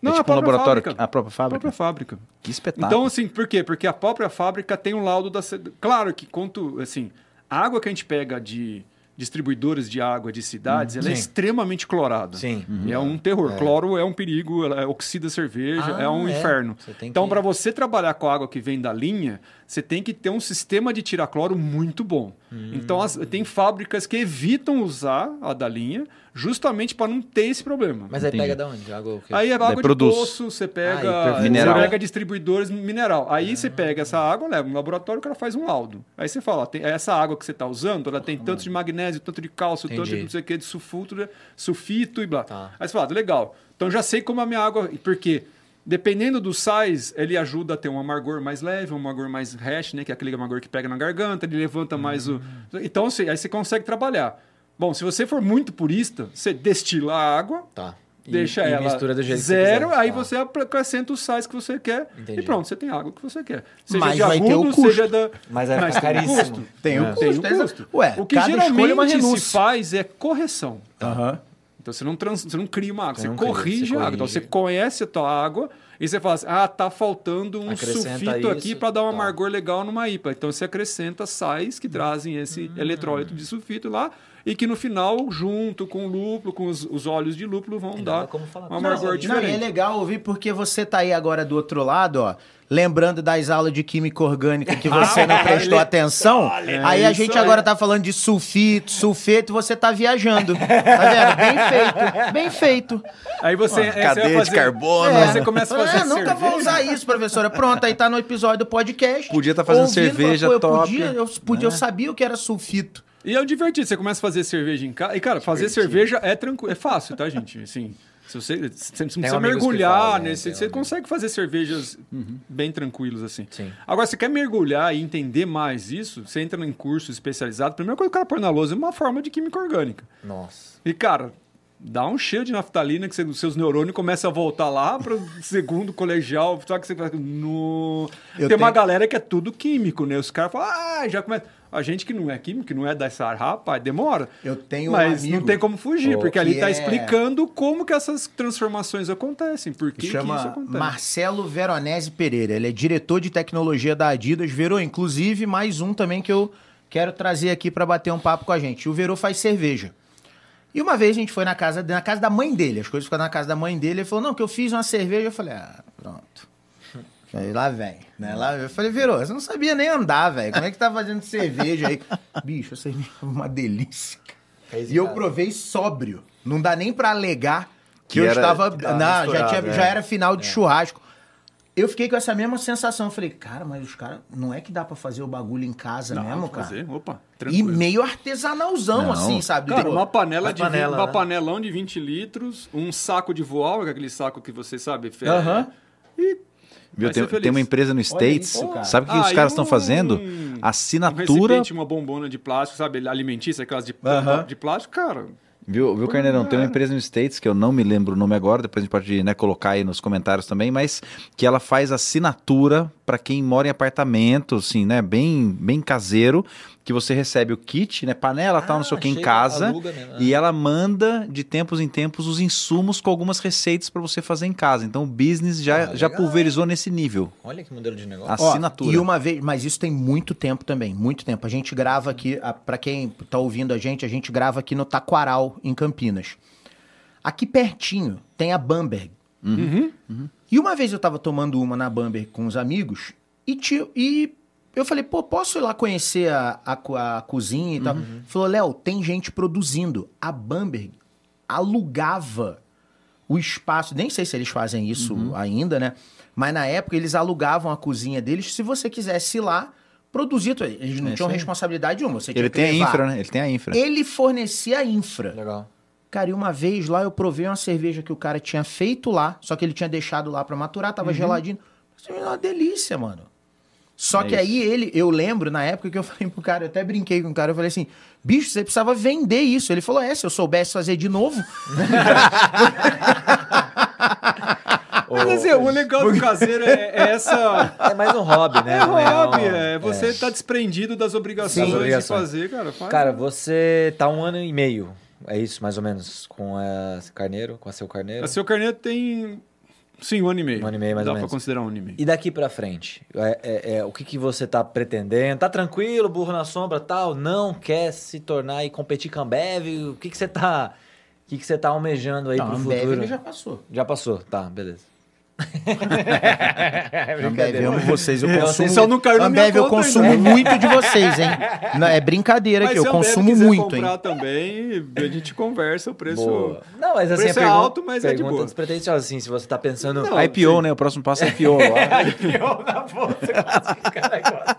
Não,
é
a
tipo um
própria
laboratório,
fábrica.
a própria
A
fábrica.
própria fábrica.
Que espetáculo.
Então, assim, por quê? Porque a própria fábrica tem um laudo da. Claro que, quanto. Assim, a água que a gente pega de distribuidores de água de cidades, ela é
Sim.
extremamente clorada.
Sim.
É um terror. Cloro é um perigo, ela oxida a cerveja,
Ah,
é um
é.
inferno. Então,
que-
para você trabalhar com a água que vem da linha, você tem que ter um sistema de tirar cloro muito bom.
Hum.
Então, as- tem fábricas que evitam usar a da linha justamente para não ter esse problema.
Mas aí
Entendi.
pega da onde? Água?
Aí é água de
produz.
poço, você
Ah,
pega,
Mineral.
você pega distribuidores mineral. Aí você pega essa água, leva no laboratório, o cara faz um laudo. Aí você fala, ó, tem, essa água que você está usando, ela tem tanto de magnésio, tanto de cálcio, tanto de
Entendi.
não sei o que, de sulfuto, né, sulfito e blá.
Tá.
Aí você fala, legal. Então já sei como a minha água, porque dependendo dos sais, ele ajuda a ter um amargor mais leve, um amargor mais hash, né, que é aquele amargor que pega na garganta, ele levanta mais o... Então, assim, aí você consegue trabalhar. Bom, se você for muito purista, você destila a água,
Tá. E-
deixa
e
ela
mistura do jeito que
zero,
você quiser.
aí
Tá.
você acrescenta os sais que você quer
Entendi.
e pronto, você tem a água que você quer. Seja
Mas
de
vai ter o
agudo,
custo.
seja da...
Mas é
tem um
caríssimo.
custo.
Tem o
É.
custo,
Tem um
exato.
custo.
Ué,
o que
é uma
geralmente se faz é correção.
Aham.
Então você não, trans, você não cria uma água,
Você
corrige
você
a água. Então você conhece a tua água e você fala assim: ah, tá faltando um
Acrescenta
sulfito aqui
isso,
para dar um
tá.
amargor legal numa IPA. Então você acrescenta sais que trazem esse
Hum.
eletrólito de sulfito lá e que no final, junto com o lúpulo, com os, os óleos de lúpulo, vão dar
nada como falar
um
com
amargor
isso.
Não, e é
diferente.
legal ouvir porque você tá aí agora do outro lado, ó. Lembrando das aulas de química orgânica que você não prestou atenção. aí a gente
aí.
agora tá falando de sulfito, sulfeto, você tá viajando. Tá vendo? Bem feito. Bem feito.
Aí você, aí você vai
cadeia de
fazer-
carbono.
Aí você começa a fazer
É, nunca vou
cerveja.
usar isso, professora. Pronto, aí tá no episódio do podcast.
Podia tá fazendo
Ouvindo,
cerveja
pô, eu
top.
Podia, eu, podia, eu sabia o que era sulfito.
E é um divertido, você começa a fazer cerveja em casa. E, cara, fazer cerveja é tranquilo, é fácil, tá, gente? Assim, se você, você não precisa mergulhar
fazem,
nesse.
tem
Você
amigos.
consegue fazer cervejas bem tranquilos, assim.
Sim.
Agora, você quer mergulhar e entender mais isso, você entra em curso especializado. A primeira coisa que o cara põe na lousa é uma forma de química orgânica.
Nossa.
E, cara, dá um cheiro de naftalina que você- os seus neurônios começam a voltar lá para o segundo colegial. Só que você fala, no...
Eu
Tem uma
tenho-
galera que é tudo químico, né? Os caras falam, ah, já começa. A gente que não é químico, que não é dessa área, rapaz, demora.
Eu tenho um
Mas
amigo
não tem como fugir,
Pô,
porque ali
que
tá
é-
explicando como que essas transformações acontecem, por que, que isso
chama
acontece.
Marcelo Veronese Pereira. Ele é diretor de tecnologia da Adidas. Verô, inclusive, mais um também que eu quero trazer aqui para bater um papo com a gente. O Verô faz cerveja. E uma vez a gente foi na casa, na casa da mãe dele, as coisas ficam na casa da mãe dele. Ele falou: Não, que eu fiz uma cerveja. Eu falei: Ah, pronto. Falei, lá vem, né? Lá, eu falei, Verô, você não sabia nem andar, velho. Como é que tá fazendo cerveja aí? Bicho, a cerveja é uma delícia.
Fez em
E eu
casa.
provei sóbrio. Não dá nem pra alegar que,
Que
eu
era-
estava.
tava
não, já, tinha,
é.
já era final de churrasco. Eu fiquei com essa mesma sensação. Eu falei, cara, mas os caras. Não é que dá pra fazer o bagulho em casa
Não,
mesmo, cara?
fazer, opa,
E
tranquilo.
meio artesanalzão,
Não.
assim, sabe?
Cara,
Tipo,
uma panela
Uma
de
panela,
uma
né?
panelão de 20 litros, um saco de voal, que é aquele saco que você sabe,
Aham.
e
Viu? Tem, tem uma empresa no States,
isso,
sabe o que
Ah,
os caras estão
um-
fazendo?
Um
Assinatura.
recipiente, uma bombona de plástico, sabe? Alimentícia, aquelas de,
Aham.
de plástico, cara.
Viu, viu Carneirão? Tem uma empresa nos States, que eu não me lembro o nome agora, depois a gente pode né, colocar aí nos comentários também, mas que ela faz assinatura para quem mora em apartamento, assim, né? Bem, bem caseiro, que você recebe o kit, né? Panela, tal, não sei o que, em
chega,
casa.
aluga
E ela manda de tempos em tempos os insumos com algumas receitas para você fazer em casa. Então o business já,
Ah,
já pulverizou nesse nível.
Olha que modelo de negócio.
A-
Ó,
assinatura.
e uma vez, mas isso tem muito tempo também, muito tempo. A gente grava aqui, a- pra quem tá ouvindo a gente, a gente grava aqui no Taquaral, em Campinas. Aqui pertinho tem a Bamberg. E uma vez eu tava tomando uma na Bamberg com os amigos e, ti- e eu falei, pô, posso ir lá conhecer a, a, a cozinha e tal? Falou, Léo, tem gente produzindo. A Bamberg alugava o espaço, nem sei se eles fazem isso ainda, né? Mas na época eles alugavam a cozinha deles se você quisesse ir lá produzir. Eles não
É
tinham
aí.
responsabilidade nenhuma. Você tinha
Ele
que
tem a
levar.
infra, né? Ele tem a infra.
Ele fornecia a infra.
Legal.
Cara, e uma vez lá eu provei uma cerveja que o cara tinha feito lá, só que ele tinha deixado lá pra maturar, tava geladinho. Isso é uma delícia, mano. Só
É
que aí ele, eu lembro na época que eu falei pro cara, eu até brinquei com o cara, eu falei assim, bicho, você precisava vender isso. Ele falou, é, se eu soubesse fazer de novo.
Mas assim, o legal do caseiro é, é essa.
É mais um hobby, né?
É
Não é
hobby,
um-
é você tá desprendido das obrigações
Das
de
obrigações.
fazer, cara. Faz.
Cara, você tá um ano e meio, é isso, mais ou menos, com a Carneiro, com a Seu Carneiro.
a seu carneiro tem. Sim, um ano e meio.
Um ano e meio, mais
Dá
ou
pra
menos.
considerar um ano e meio.
E daqui pra frente, é, é- é, o que, que você tá pretendendo? Tá tranquilo, burro na sombra, tal? Não quer se tornar e competir com a Ambev? O que, que você tá, o que, que você tá almejando aí
Não,
pro
Ambev
futuro?
ele já passou.
Já passou, tá, beleza.
Ambev, eu amo vocês, eu
É,
consumo.
vocês só não caíram
Ambev, eu
conta
consumo
ainda.
muito de vocês, hein? Não, é brincadeira
Mas
que eu consumo muito, hein?
comprar também, a gente conversa o preço.
Boa. Não, mas assim,
preço é
pergunta,
alto, mas é de boa.
despretensiosa, assim, se você tá pensando...
Não,
IPO,
sim.
né? O próximo passo é IPO.
IPO na bolsa, cara.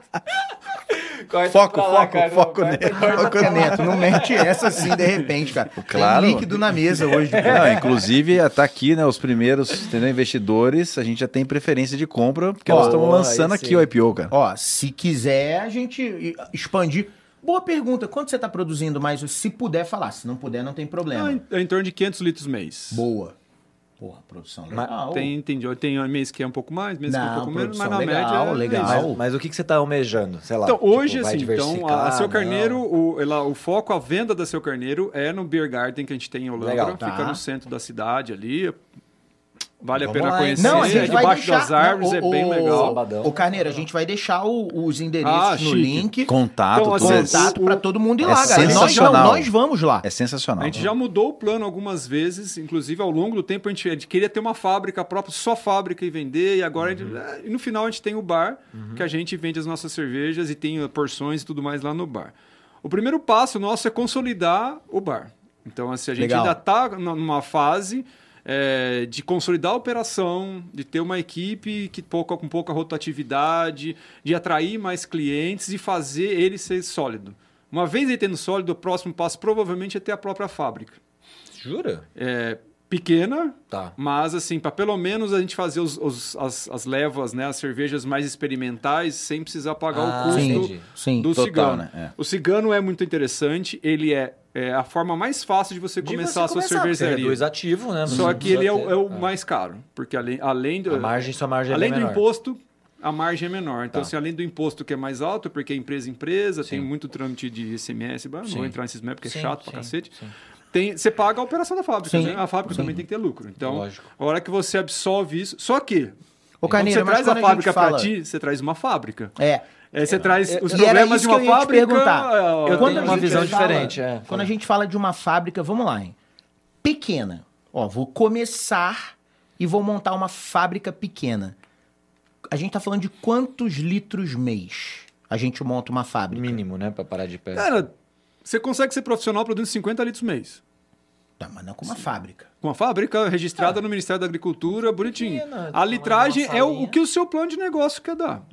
Corta
Foco,
lá,
foco,
cara,
foco,
não,
Neto.
corta-
Foco. Neto. Não mete essa assim de repente, cara.
Claro.
Tem líquido na mesa hoje.
Não, inclusive, tá aqui, né? Os primeiros entendeu, investidores, a gente já tem preferência de compra, porque
Ó,
nós estamos lançando
sim.
aqui o IPO, cara.
Ó, se quiser a gente expandir. Boa pergunta. Quanto você tá produzindo mais? Se puder falar. Se não puder, não tem problema.
Ah, em, é em torno de 500 litros mês.
Boa. Porra, produção
Mas
legal.
Tem, entendi. Tem mês que é um pouco mais, mês que é um pouco menos, mas na
legal,
média é
legal.
isso.
Mas, mas o que, que você tá almejando? Sei lá.
Então,
tipo,
hoje,
vai
assim, então, a, a Seu? Carneiro, o, ela- o foco, a venda da Seu Carneiro é no Beer Garden que a gente tem em Olambra,
Legal.
fica
Tá.
no centro da cidade ali. Vale
Vamos
a pena
lá,
conhecer,
Não, a
é
gente vai
debaixo
deixar...
das árvores,
não,
é bem
o-
legal.
Sabadão.
O Carneiro, a gente vai deixar o- os endereços
Ah,
no
chique.
link.
Contato,
Então, assim,
Contato
o-
pra todo mundo ir
é
lá, galera. Nós, não, nós vamos lá.
É sensacional.
A gente já mudou o plano algumas vezes, inclusive ao longo do tempo a gente, a gente queria ter uma fábrica própria, só fábrica e vender, e agora a gente- é, e no final a gente tem o bar, que a gente vende as nossas cervejas e tem uh, porções e tudo mais lá no bar. O primeiro passo nosso é consolidar o bar. Então, assim, a gente
Legal.
ainda está numa fase é, de consolidar a operação, de ter uma equipe que pouca, com pouca rotatividade, de atrair mais clientes e fazer ele ser sólido. Uma vez ele tendo sólido, o próximo passo provavelmente é ter a própria fábrica.
Jura?
É, pequena,
Tá.
mas assim, para pelo menos a gente fazer os, os- as, as levas, né, as cervejas mais experimentais, sem precisar pagar
Ah,
o custo.
Sim.
do
Total,
cigano.
né? É.
O cigano é muito interessante, ele é, é a forma mais fácil de você
De
começar
você
a sua
começar,
cervejaria.
reduz ativo, né?
Só que ele é o, é o
ter-
mais caro, porque além, além do,
A margem, sua margem
além
é
do
menor.
imposto, a margem é menor. Então,
Tá.
assim, além do imposto que é mais alto, porque é empresa empresa, tem
Sim.
muito trâmite de ICMS, não vou entrar nesses métodos porque
Sim,
é chato
sim,
pra cacete.
sim.
Tem, você paga a operação da fábrica,
Sim.
né? A fábrica
Sim.
também tem que ter lucro. Então,
Lógico.
a hora que você absorve isso. Só que,
Ô,
quando
Carneiro,
você traz a
a
fábrica
gente fala...
pra ti, você traz uma fábrica.
É.
Aí você traz
eu-
os
e era
problemas
isso
de uma
que eu te
fábrica.
perguntar.
é,
Eu
Quando
tenho uma visão
fala-
diferente, é.
Quando a gente fala de uma fábrica, vamos lá, hein? Pequena. Ó, vou começar e vou montar uma fábrica pequena. A gente tá falando de quantos litros mês a gente monta uma fábrica?
Mínimo, né? Pra parar de pé.
Cara, você consegue ser profissional produzindo 50 litros mês.
Tá, mas não com uma fábrica.
Com a fábrica registrada no Ministério da Agricultura, bonitinho.
Pequena,
A litragem
uma
é o, o que o seu plano de negócio quer dar.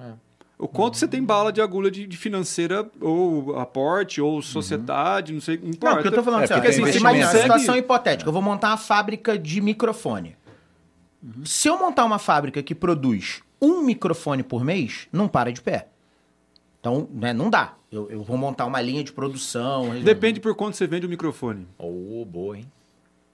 O quanto você tem bala de agulha de, de financeira, ou aporte, ou sociedade, não sei, não
Não,
importa.
porque eu tô falando
É,
assim, assim, você imagina uma situação hipotética. Eu vou montar uma fábrica de microfone. Se eu montar uma fábrica que produz um microfone por mês, não para de pé. Então, né, não dá. Eu, eu vou montar uma linha de produção.
Depende por quanto você vende o microfone.
Ô, boa, hein?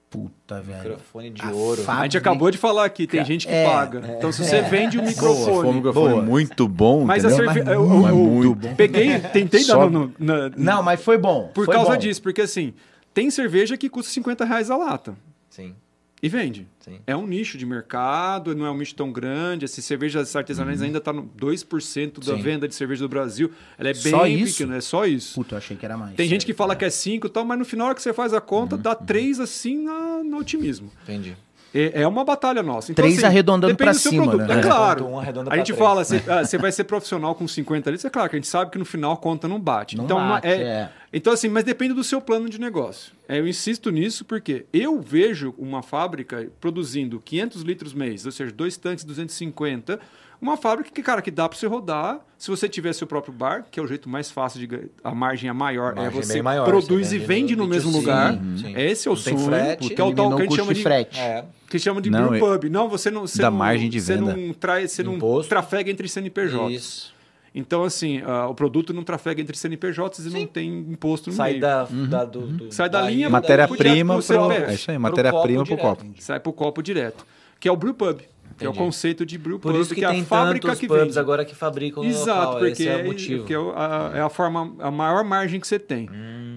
Puta, velho.
Microfone de
A
ouro.
fa-
A gente acabou de falar aqui, tem gente que
É,
paga. Então, se você vende o
Foi um
microfone.
microfone
Boa.
muito bom,
Mas a
entendeu?
cerveja.
Mas
eu- eu-
muito
eu
bom.
Peguei, tentei
Só-
dar no. na-
Não, mas foi bom.
por
foi
causa
bom.
disso, porque assim, tem cerveja que custa 50 reais a lata.
Sim,
E vende.
sim.
É um nicho de mercado, não é um nicho tão grande. Assim, cervejas artesanais ainda está no 2% da
Sim.
venda de cerveja do Brasil. Ela é bem
Só isso?
pequena, é só isso.
Puta, eu achei que era mais.
Tem gente que
sério.
fala que é 5 e tal, mas no final, na hora que você faz a conta, dá 3 assim na- no otimismo.
Entendi.
É, é uma batalha nossa. Então,
Três
assim,
arredondando
depende
pra
do seu
cima,
produto.
né?
É claro.
Um
A gente
três.
fala, você, ah, você vai ser profissional com 50 litros, é claro que a gente sabe que no final a conta não bate.
Não
então,
bate,
é,
é.
Então, assim, mas depende do seu plano de negócio. É, Eu insisto nisso porque eu vejo uma fábrica produzindo 500 litros mês, ou seja, dois tanques 250, uma fábrica que, cara, que dá para você rodar. Se você tiver seu próprio bar, que é o jeito mais fácil de a margem é maior,
Margem
é
é
você
maior,
produz
você
e
vende no
no mesmo
B2C,
lugar.
sim.
Esse é o
Não
sonho,
frete,
que é o tal que a
o
gente chama
de frete.
É.
que chama de
Não,
brew
é-
pub. Não, você não você
Da
não,
margem de
você
venda.
não traz, você não
Imposto.
trafega entre CNPJs.
Isso.
Então assim, ah, o produto não trafega entre CNPJs e não tem imposto no
Sai
meio.
da, da, do, do-
Sai da
daí-
linha,
Matéria-prima
pro... CPF.
É isso aí, matéria-prima
copo
pro copo.
Sai pro copo direto, que é o brew pub, que é o conceito de brew
Por
pub,
isso que,
é
tem
a fábrica que
pubs
vende.
agora que fabricam no
Exato,
local.
porque
Esse é
é,
o motivo.
porque é a, é a forma, a maior margem que você tem.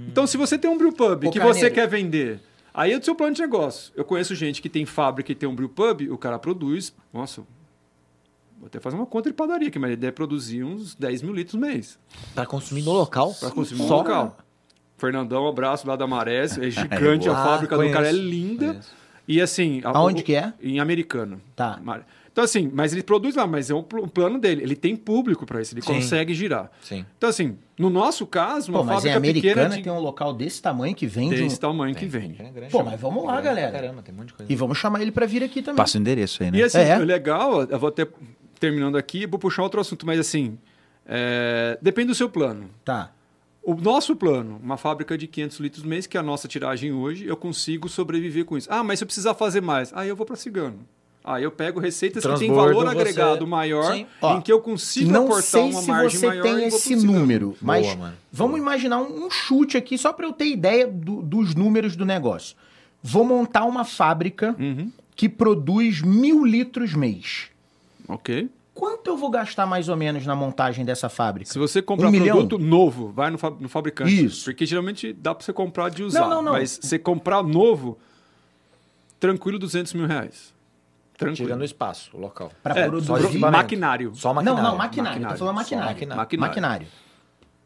Então, se você tem um brew pub que
Carneiro.
você quer vender, aí é do seu plano de negócio. Eu conheço gente que tem fábrica e tem um brew pub, o cara produz, nossa, vou até fazer uma conta de padaria aqui, mas ele deve produzir uns 10 mil litros mês
Pra consumir no local?
para consumir no
Só?
local. Fernandão, abraço lá da Marés, é gigante, a
Ah,
fábrica do cara é
conheço,
linda.
conheço.
E assim...
Aonde
o-
que é?
Em Americana.
Tá.
Então assim, mas ele produz lá, mas é o pl- plano dele. Ele tem público para isso, ele
Sim.
consegue girar.
Sim.
Então assim, no nosso caso, uma
Pô, mas em
fábrica
Americana
pequena de
tem um local desse tamanho que vende.
desse
um-
tamanho que vem.
É grande,
Pô, mas vamos lá, galera.
Caramba, tem um monte de coisa.
E vamos chamar ele pra vir aqui também.
Passa o endereço aí, né?
E assim,
É.
o legal, eu vou até terminando aqui, vou puxar outro assunto, mas assim, é, depende do seu plano.
Tá.
O nosso plano, uma fábrica de 500 litros mês, que é a nossa tiragem hoje, eu consigo sobreviver com isso. Ah, mas se eu precisar fazer mais, aí eu vou para cigano. Aí eu pego receitas que têm
Transbordo,
valor
você-
agregado maior,
Sim.
Ó,
em que eu consigo
Não
aportar
sei
uma
se
margem
você
maior
tem esse número, mas
Boa, mano.
vamos imaginar um, um chute aqui só para eu ter ideia do- dos números do negócio. Vou montar uma fábrica
Uhum.
que produz mil litros mês.
Ok.
Quanto eu vou gastar mais ou menos na montagem dessa fábrica?
Se você comprar
Um milhão?
produto novo, vai no, fa- no fabricante.
Isso.
Porque geralmente dá para você comprar de usar.
Não, não, não.
Mas você comprar novo, tranquilo, 200 mil reais. Tranquilo.
Tirando o espaço, o local.
Para
É,
produzir.
só de
equipamento.
maquinário.
Só
Não,
maquinário.
não, maquinário.
Maquinário.
Tô falando maquinário.
Maquinário.
Maquinário.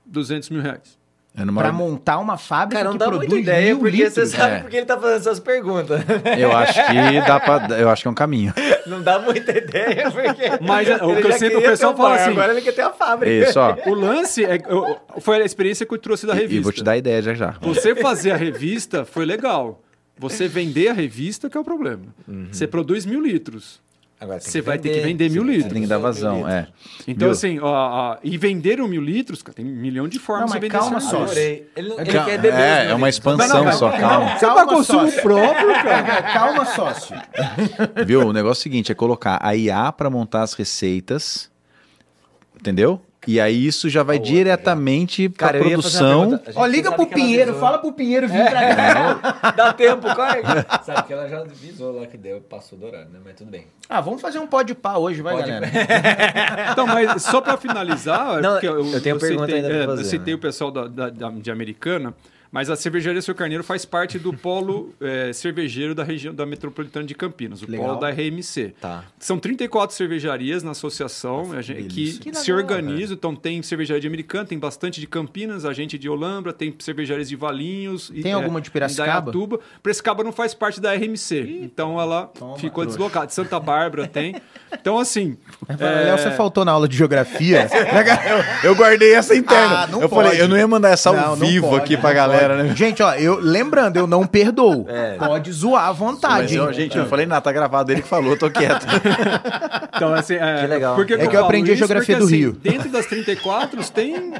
200 mil reais.
É numa-
Pra montar uma fábrica
Cara, não
que
dá
produz
muita ideia,
mil
porque
litros.
você sabe
É.
porque ele tá fazendo essas perguntas.
Eu acho que dá pra. Eu acho que é um caminho.
Não dá muita ideia, porque.
Mas, o que eu sempre- o pessoal
um
fala
bar,
assim,
Agora ele quer ter a fábrica.
Isso, ó.
O lance é, eu- foi a experiência que eu trouxe da
E,
revista.
e vou te dar a ideia já já.
Você fazer a revista foi legal. Você vender a revista que é o problema. Você produz mil litros.
Agora
Você vai ter que vender mil litros.
Tem que dar vazão, é.
Então,
Viu?
assim, ó, ó, e vender um mil litros, cara, tem um milhão de formas
Não,
de vender
calma só.
Ele, ele
Calma,
quer beber.
é, é uma
mil
expansão
Não, não,
só, calma.
não,
tá
calma,
consumo
sócio.
próprio, cara.
Calma, sócio.
Viu? O negócio é o seguinte: é colocar a IA pra montar as receitas. Entendeu? E aí isso já vai
Boa,
diretamente pra
eu fazer uma
produção.
Ó, liga
sabe
pro Pinheiro,
avisou.
fala pro Pinheiro vir pra cá.
Dá tempo, corre.
Sabe que ela já avisou lá que deu, passou do horário, né? Mas tudo bem.
Ah, vamos fazer um pó de pá hoje, vai,
Pode-
galera.
Então, mas só para finalizar,
Não,
porque
eu tenho pergunta
citei,
ainda pra
é,
fazer,
Eu citei
né?
o pessoal da, da- da- de Americana, mas a cervejaria Seu Carneiro faz parte do polo é, cervejeiro da região da metropolitana de Campinas, o
Legal.
polo da RMC.
Tá.
São 34 cervejarias na associação a gente- que,
Que
se organizam. Então, tem cervejaria de Americana, tem bastante de Campinas, a gente de Olambra, tem cervejarias de Valinhos. e,
Tem
é,
alguma de Piracicaba?
Indaiatuba. Piracicaba não faz parte da RMC, então ela
Toma,
ficou
trouxa.
deslocada. Santa Bárbara tem. Então, assim.
Léo, você faltou na aula de geografia.
Eu, eu guardei essa interna.
Ah, não
eu falei,
pode.
eu não ia mandar essa ao
Não, não
vivo
pode,
aqui pra galera,
pode.
né?
Gente, ó, eu lembrando, eu não perdoo.
É.
Pode zoar à
Mas
vontade. hein?
gente, eu não falei nada, tá gravado, ele que falou, tô quieto.
Então, assim, é,
Que legal.
por
É que eu aprendi a geografia
Porque,
do
assim,
Rio.
Dentro das 34 tem,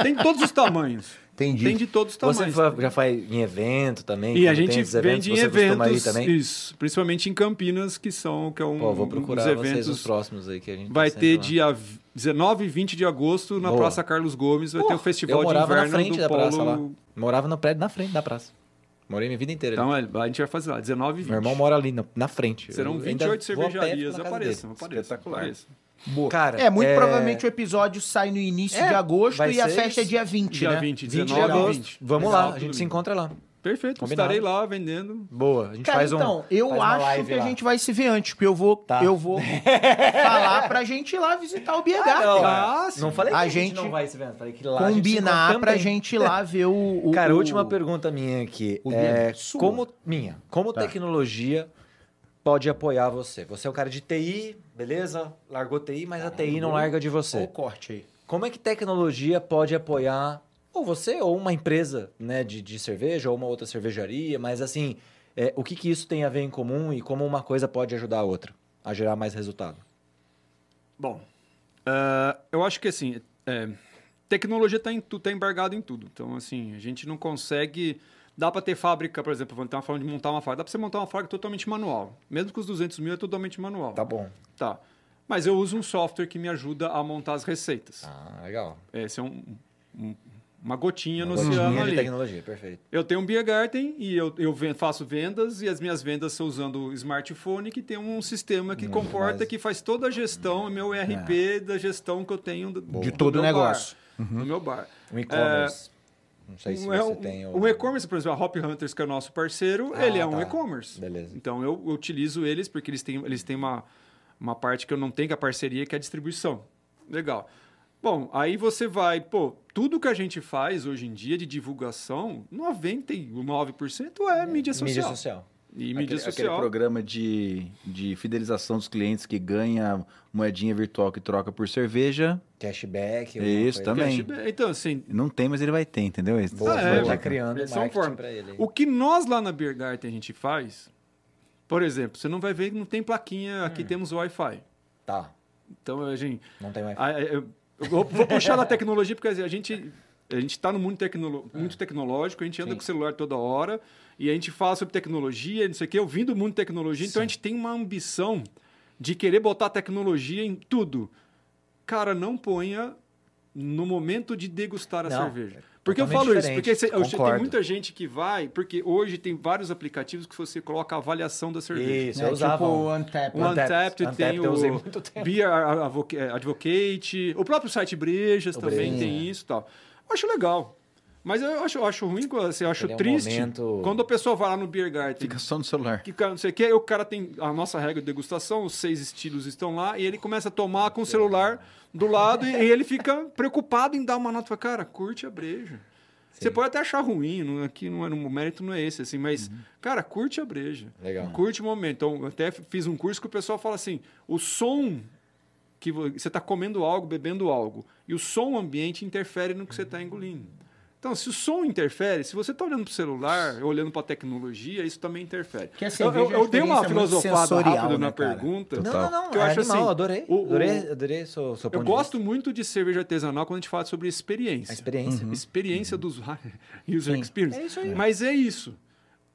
tem todos os tamanhos.
Entendi.
Tem de todos os
Você
tamanhos.
fa- já faz em evento também?
E a gente vende em
você costuma ir
eventos,
também?
isso, principalmente em Campinas, que são que é um,
Pô, vou
um
procurar vocês
eventos.
os próximos aí que a gente
Vai
tá
ter
sempre
dia 19 e 20 de agosto na
Boa.
Praça Carlos Gomes, vai ter o
Pô,
festival de inverno do
da
Polo.
praça lá. lá. Morava no prédio na frente da praça. Morei minha vida inteira. ali.
Então é, a gente vai fazer lá, 19 e 20.
Meu irmão mora ali na, na frente.
Serão
Eu ainda
28
vou a pé,
cervejarias, apareçam, apareçam,
Espetacular.
apareçam.
Boa.
Cara,
é, muito
é-
provavelmente o episódio sai no início
É,
de agosto e a festa é dia 20,
Dia
né?
20,
20 de
19
agosto.
20.
Vamos
Exato,
lá, a gente
tudo
se encontra lá.
Perfeito,
Combinado.
estarei lá vendendo.
Boa, a gente
Cara,
faz um.
então, eu acho que a
lá.
gente vai se ver antes, porque eu vou,
Tá.
eu vou falar pra gente ir lá visitar o BH.
Não,
cara.
Ah, sim.
não falei que
A
a gente,
gente
não vai se vendo, falei que lá a gente
Combinar pra gente ir lá ver o. o
Cara,
o-
última pergunta minha aqui.
o
É,
sua.
como minha, como
Tá.
tecnologia pode apoiar você? Você é um cara de TI, beleza? Largou TI, mas a TI não larga de você.
corte aí.
Como é que tecnologia pode apoiar Ou você, ou uma empresa né, de, de cerveja, ou uma outra cervejaria, mas assim, é, o que, que isso tem a ver em comum e como uma coisa pode ajudar a outra a gerar mais resultado?
Bom, eh, eu acho que assim, é, tecnologia está tá embargado em tudo. Então, assim, a gente não consegue. Dá para ter fábrica, por exemplo, vamos estar falando de montar uma fábrica. Dá para você montar uma fábrica totalmente manual. Mesmo com os 200 mil é totalmente manual.
Tá bom.
Tá. Mas eu uso um software que me ajuda a montar as receitas.
Ah, legal.
Esse é um, um- uma gotinha no
Uma
oceano
gotinha de
ali.
tecnologia, perfeito.
Eu tenho um Beer Garden e eu, eu faço vendas e as minhas vendas são usando o smartphone que tem um sistema que comporta,
mas-
que faz toda a gestão, é meu ERP da gestão que eu tenho do,
De
do
todo o
meu bar,
negócio.
No meu bar.
Um e-commerce. Não sei se
Um,
você
é um,
tem
um e-commerce, por exemplo, a Hop Hunters, que é o nosso parceiro,
Ah,
ele é um
tá.
e-commerce.
Beleza.
Então eu, eu utilizo eles porque eles têm, eles têm uma, uma parte que eu não tenho, que é a parceria, que é a distribuição. Legal. Bom, aí você vai, pô, tudo que a gente faz hoje em dia de divulgação, 99% é mídia social.
Mídia social.
E mídia
aquele, aquele
social.
programa de, de fidelização dos clientes que ganha moedinha virtual que troca por cerveja.
Cashback.
Isso
coisa.
também.
Cashback. Então, assim,
Não tem, mas ele vai ter, entendeu?
Boa,
Ah, é,
tá
vai-
criando
são
marketing
forma.
pra ele.
o que nós lá na Beer Garden a gente faz, por exemplo, você não vai ver que não tem plaquinha,
Hum.
aqui temos Wi-Fi.
Tá,
Então, a gente,
não tem
a- eu, eu vou, vou puxar da tecnologia, porque a gente a gente está no mundo tecnolo- muito tecnológico, a gente anda
Sim.
com o celular toda hora e a gente fala sobre tecnologia, não sei o quê. Eu vim do mundo de tecnologia, então a gente tem uma ambição de querer botar tecnologia em tudo. Cara, não ponha no momento de degustar a
Não,
cerveja.
é
Porque eu falo isso, porque cê- tem muita gente que vai, porque hoje tem vários aplicativos que você coloca a avaliação da cerveja.
Isso,
É,
eu usava.
tipo o Untapped.
O Untapped,
Untapped
tem
eu usei
o
muito tempo.
Beer Advoca- Advocate, o próprio site Brejas
O
também tem
é.
isso e tal. Eu acho legal. Mas eu acho, eu acho ruim, assim, eu acho
Ele é um
triste
momento-
quando a pessoa vai lá no Beer Garden,
Fica só no celular.
que cara, não sei o que, aí o cara tem a nossa regra de degustação, os seis estilos estão lá, e ele começa a tomar com o celular do lado e, e ele fica preocupado em dar uma nota. Fala, Cara, curte a breja. Você pode até achar ruim, não, aqui não é, o mérito não é esse, assim, mas, cara, curte a breja.
Legal.
Curte o momento. Então, eu até fiz um curso que o pessoal fala assim: o som que vo- você está comendo algo, bebendo algo, e o som ambiente interfere no que você está engolindo. Então, se o som interfere, se você está olhando para o celular, olhando para a tecnologia, isso também interfere.
Porque a
Eu, eu,
é uma
eu dei uma filosofada
sensorial,
rápida
né,
na
cara?
pergunta.
Não, não, não.
Que eu
é
acho
animal,
assim,
adorei.
o- o-
adorei, adorei seu, seu
Eu gosto
vista.
muito de cerveja artesanal quando a gente fala sobre experiência.
A experiência.
Experiência do usuário. User
Sim.
experience.
É isso aí.
Mas é isso.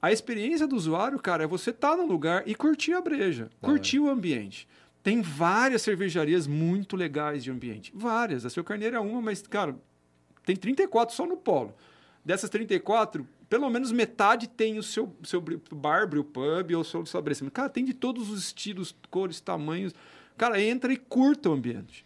A experiência do usuário, cara, é você estar no lugar e curtir a breja, curtir o ambiente. Tem várias cervejarias muito legais de ambiente. Várias. A Seu Carneiro é uma, mas, cara, tem 34 só no polo. Dessas 34, pelo menos metade tem o seu, seu bar, brew pub ou seu estabelecimento. Cara, tem de todos os estilos, cores, tamanhos. Cara, entra e curta o ambiente.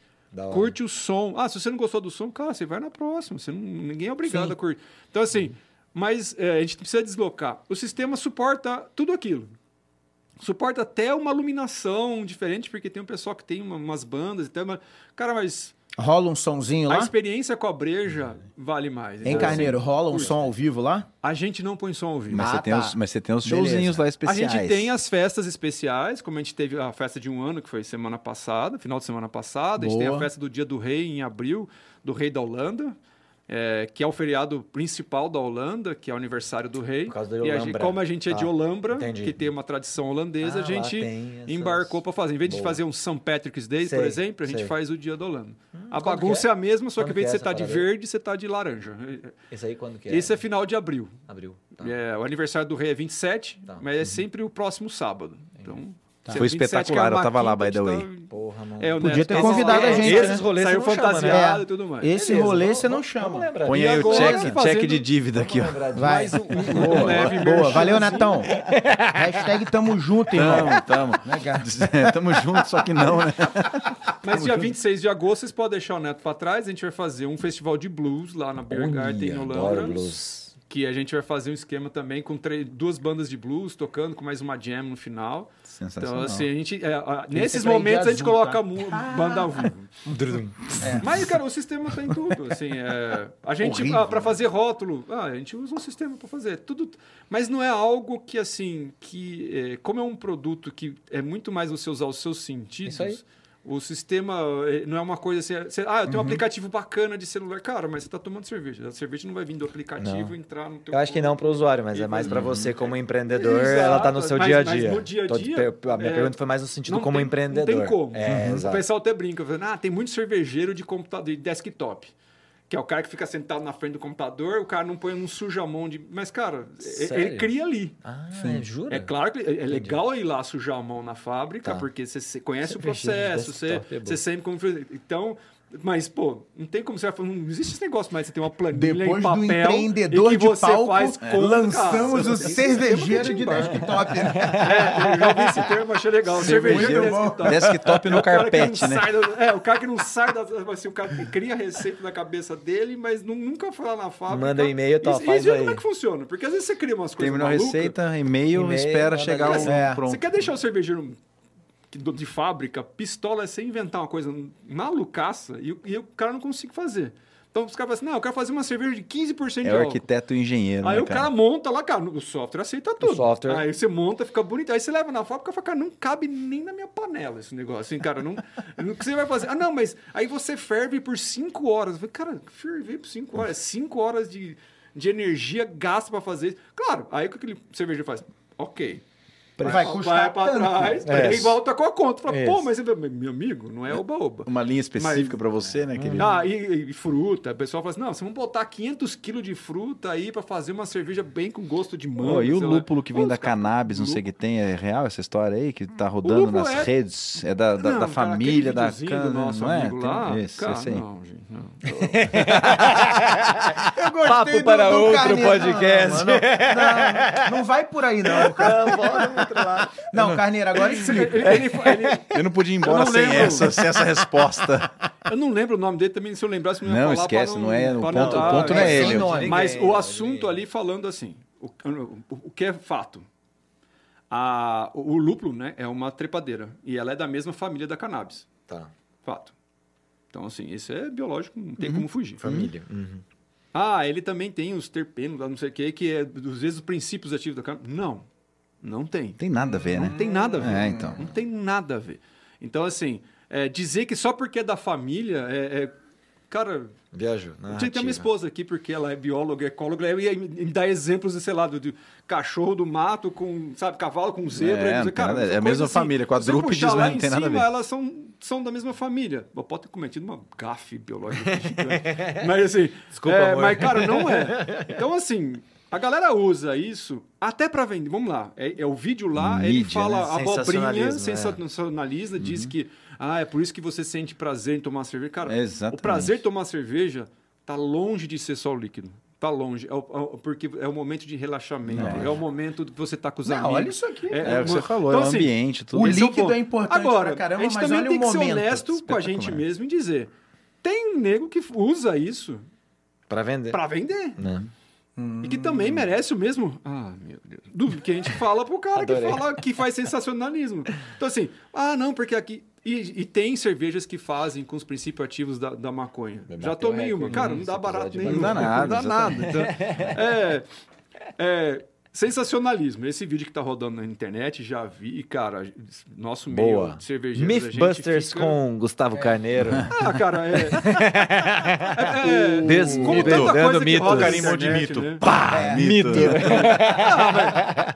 Curte o som. Ah, se você não gostou do som, cara, você vai na próxima. Você não, ninguém é obrigado
Sim.
a curtir. Então, assim, mas é, a gente precisa deslocar. O sistema suporta tudo aquilo. Suporta até uma iluminação diferente, porque tem um pessoal que tem uma- umas bandas e tal. Mas, cara, mas
Rola um sonzinho
a
lá?
experiência com a breja vale mais.
Hein,
Então,
Carneiro?
assim,
Rola um som ao vivo lá?
A gente não põe som ao vivo.
Mas,
Ah,
você tem
tá.
os, mas você tem os
Beleza.
showzinhos lá
A
especiais.
gente tem as festas especiais, como a gente teve a festa de um ano, que foi semana passada, final de semana passada. A gente tem a
Boa.
festa do Dia do Rei em abril, do Rei da Holanda, é, que é o feriado principal da Holanda, que é o aniversário do rei.
Por causa da
e a gente, como a gente é de
Tá,
Olambra,
entendi.
que tem uma tradição holandesa,
Ah,
a gente
essas-
embarcou para fazer. Em vez de
Boa.
fazer um St. Patrick's Day,
Sei,
por exemplo, a gente
sei.
faz o Dia da Holanda. a
quando
bagunça
que
é?
é?
a mesma, só que
Quando
em vez de
que é
você estar
essa
de verde, você está de laranja.
Esse aí quando que é?
Esse é final de abril.
Abril. Tá.
É, o aniversário do rei é 27,
Tá.
mas é sempre o próximo sábado. Então, se é
Foi
27,
espetacular, eu tava lá, by the
a
way.
Porra, mano.
É,
Podia
Neto
ter convidado a
é,
gente,
esses
né?
rolês
Saiu
chama,
fantasiado
né? e tudo mais.
Esse
Beleza,
rolê você não chama.
Põe aí o
agora,
check,
fazendo-
check de dívida aqui, ó.
Vai.
Mais um, um
Boa,
leve
boa. Valeu, Netão. Hashtag tamo junto, irmão.
Tamo, tamo.
Legal.
Tamo junto, só que não, né?
Mas dia 26 de agosto, vocês podem deixar o Neto pra trás. A gente vai fazer um festival de blues lá na Beer Garden, em Holanda. Que a gente vai fazer um esquema também com três- duas bandas de blues tocando, com mais uma jam no final.
Sensacional.
Então, assim, a gente, é, a- nesses momentos a gente
azul,
coloca
tá?
mu- banda ao vivo. Mas, cara, o sistema tá em tudo. Assim, é, a gente, ah, pra fazer rótulo, ah, a gente usa um sistema para fazer. Tudo, mas não é algo que, assim, que é, como é um produto que é muito mais você usar os seus sentidos,
Isso aí.
O sistema eh, não é uma coisa assim. você- ah, eu
Uhum.
tenho um aplicativo bacana de celular. Cara, mas você tá tomando cerveja. A cerveja não vai vir do aplicativo
Não.
entrar no teu
Eu acho que não para o usuário, mas
E
é mais para
vai-
você como empreendedor,
Exato,
ela tá no seu
mas-
dia a
mas
dia.
no dia a
Tô-
dia,
a minha
é,
pergunta foi mais no sentido como
tem-
empreendedor.
Não tem como.
É,
Uhum. O pessoal até brinca, falando, ah, tem muito cervejeiro de computador, de desktop. Que é o cara que fica sentado na frente do computador, o cara não põe, não suja a mão de. Mas, cara,
Sério?
ele cria ali.
Ah, jura?
É claro que é é legal ir lá sujar a mão na fábrica,
Tá.
porque você você conhece o
Cervejeiro de
processo, você,
é
você sempre. Então, mas, pô, não tem como você vai falar, não existe esse negócio mais, você tem uma planilha
Depois
em
do
papel
empreendedor
e que
de
você
palco,
faz conta,
lançamos
cara.
o cervejeiro de desktop, né?
É, eu já ouvi esse termo, achei legal. Cervejeiro de
Cervejeiro
desktop.
Desktop no carpete, né?
da- é, o cara que não sai da. Assim, o cara que cria a receita na cabeça dele, mas nu- nunca foi lá na fábrica.
Manda um e-mail, tá,
e,
faz
e
aí.
como é que funciona. Porque às vezes você cria umas coisas.
Terminou a
malucas,
receita, e-mail, espera chegar o
É.
pronto.
Você quer deixar o cervejeiro do- de fábrica, pistola é você inventar uma coisa malucaça e, o- e o cara não consegue fazer. Então os caras falam assim: não, eu quero fazer uma cerveja de 15% de
É o arquiteto e o engenheiro,
Aí
né,
o cara monta lá, cara, o software aceita tudo.
software.
Aí você monta, fica bonito. Aí você leva na fábrica e fala, cara, não cabe nem na minha panela esse negócio. Assim, cara, não. O que você vai fazer? Ah, não, mas aí você ferve por 5 horas. Eu falei, cara, ferver por 5 horas. 5 horas de, de energia gasta pra fazer isso. Claro, aí o que aquele cervejeiro faz? Ok.
Vai custar
vai pra
tanto.
trás,
É.
aí volta com a conta. Fala, pô,
Isso.
mas meu amigo, não é oba-oba.
Uma linha específica
Mas-
pra você, né, querido?
Ah, e, e fruta. O pessoal fala assim: não, vocês vão botar 500 quilos de fruta aí pra fazer uma cerveja bem com gosto de manga.
Pô, e o
sei lá.
lúpulo que vem
Pô,
da cannabis, não sei o que tem, é real essa história aí? Que tá rodando
lúpulo
nas
é-
redes? É da, da,
Não,
da família, da cana,
do nosso
não é?
amigo
Tem
lá,
esse,
cara,
esse aí.
não, gente, não.
Eu gostei
Papo
do-
para
do
outro podcast.
Não, não, não, não vai por aí, não. cara. Não, Carneiro, agora explica.
Ele- ele- ele-
Eu não podia ir embora
não
sem
lembro.
essa, sem essa resposta.
eu não lembro o nome dele também, se eu lembrasse, não ia
Não,
falar
esquece,
pra
não é- o ponto-
dar-
o ponto não é
ele.
sem nome.
Ninguém,
Mas o
ninguém.
assunto ali falando assim, o, o- o que é fato? A, o lúpulo né, é uma trepadeira e ela é da mesma família da cannabis.
Tá.
Fato. Então, assim, isso é biológico, não
Uhum.
tem como fugir.
Família. Uhum.
Ah, ele também tem os terpenos, lá não sei o que, que é dos vezes os princípios ativos da cannabis. Não, não tem.
Tem nada a ver, né?
Não tem nada a ver.
É, então.
Não tem nada a ver. Então, assim, é, dizer que só porque é da família é. é- cara,
Viajou.
tinha ter uma esposa aqui, porque ela é bióloga, ecóloga, e aí me dá exemplos, sei lá, do, do cachorro do mato com, sabe, cavalo com zebra.
É, tem nada- é a mesma
assim.
família, quadrúpedes, não
em
tem nada a
cima,
ver.
Elas são, são da mesma família. Eu posso ter cometido uma gafe biológica gigante. mas assim,
Desculpa,
é,
amor.
mas cara, não é. Então assim, a galera usa isso até pra vender. Vamos lá, é, é o vídeo lá, ele
Mídia,
fala
né?
abobrinha,
Sensacionalismo, é.
sensacionaliza, diz que ah, é por isso que você sente prazer em tomar cerveja. Cara, o prazer de tomar cerveja tá longe de ser só o líquido. Tá longe. É o- é porque é o momento de relaxamento. É, o momento que você tá com os
Não,
amigos.
olha isso aqui.
É, o que você falou,
Então,
é o
assim,
ambiente, tudo.
o
é
líquido é importante
Agora,
caramba,
a gente
mas
também tem que ser honesto com a gente mesmo e dizer: tem um nego que usa isso
Pra vender.
pra vender.
Né?
E que também merece o mesmo. Ah, meu Deus. Do que a gente fala pro cara que fala que faz sensacionalismo. Então, assim, ah, não, porque aqui. E, e tem cervejas que fazem com os princípios ativos da, da maconha. Já tomei uma. Cara, não dá barato nenhum.
não dá nada,
Não dá nada. Então, é, é, sensacionalismo. Esse vídeo que tá rodando na internet, já vi. Cara, nosso meio
Boa.
de cervejeiro.
Mythbusters com Gustavo Carneiro.
Ah, cara, é. é, é
Desmito.
como tanta
Dando
coisa que
mito.
roda na internet,
mito.
né?
Pá, mito.
Ah,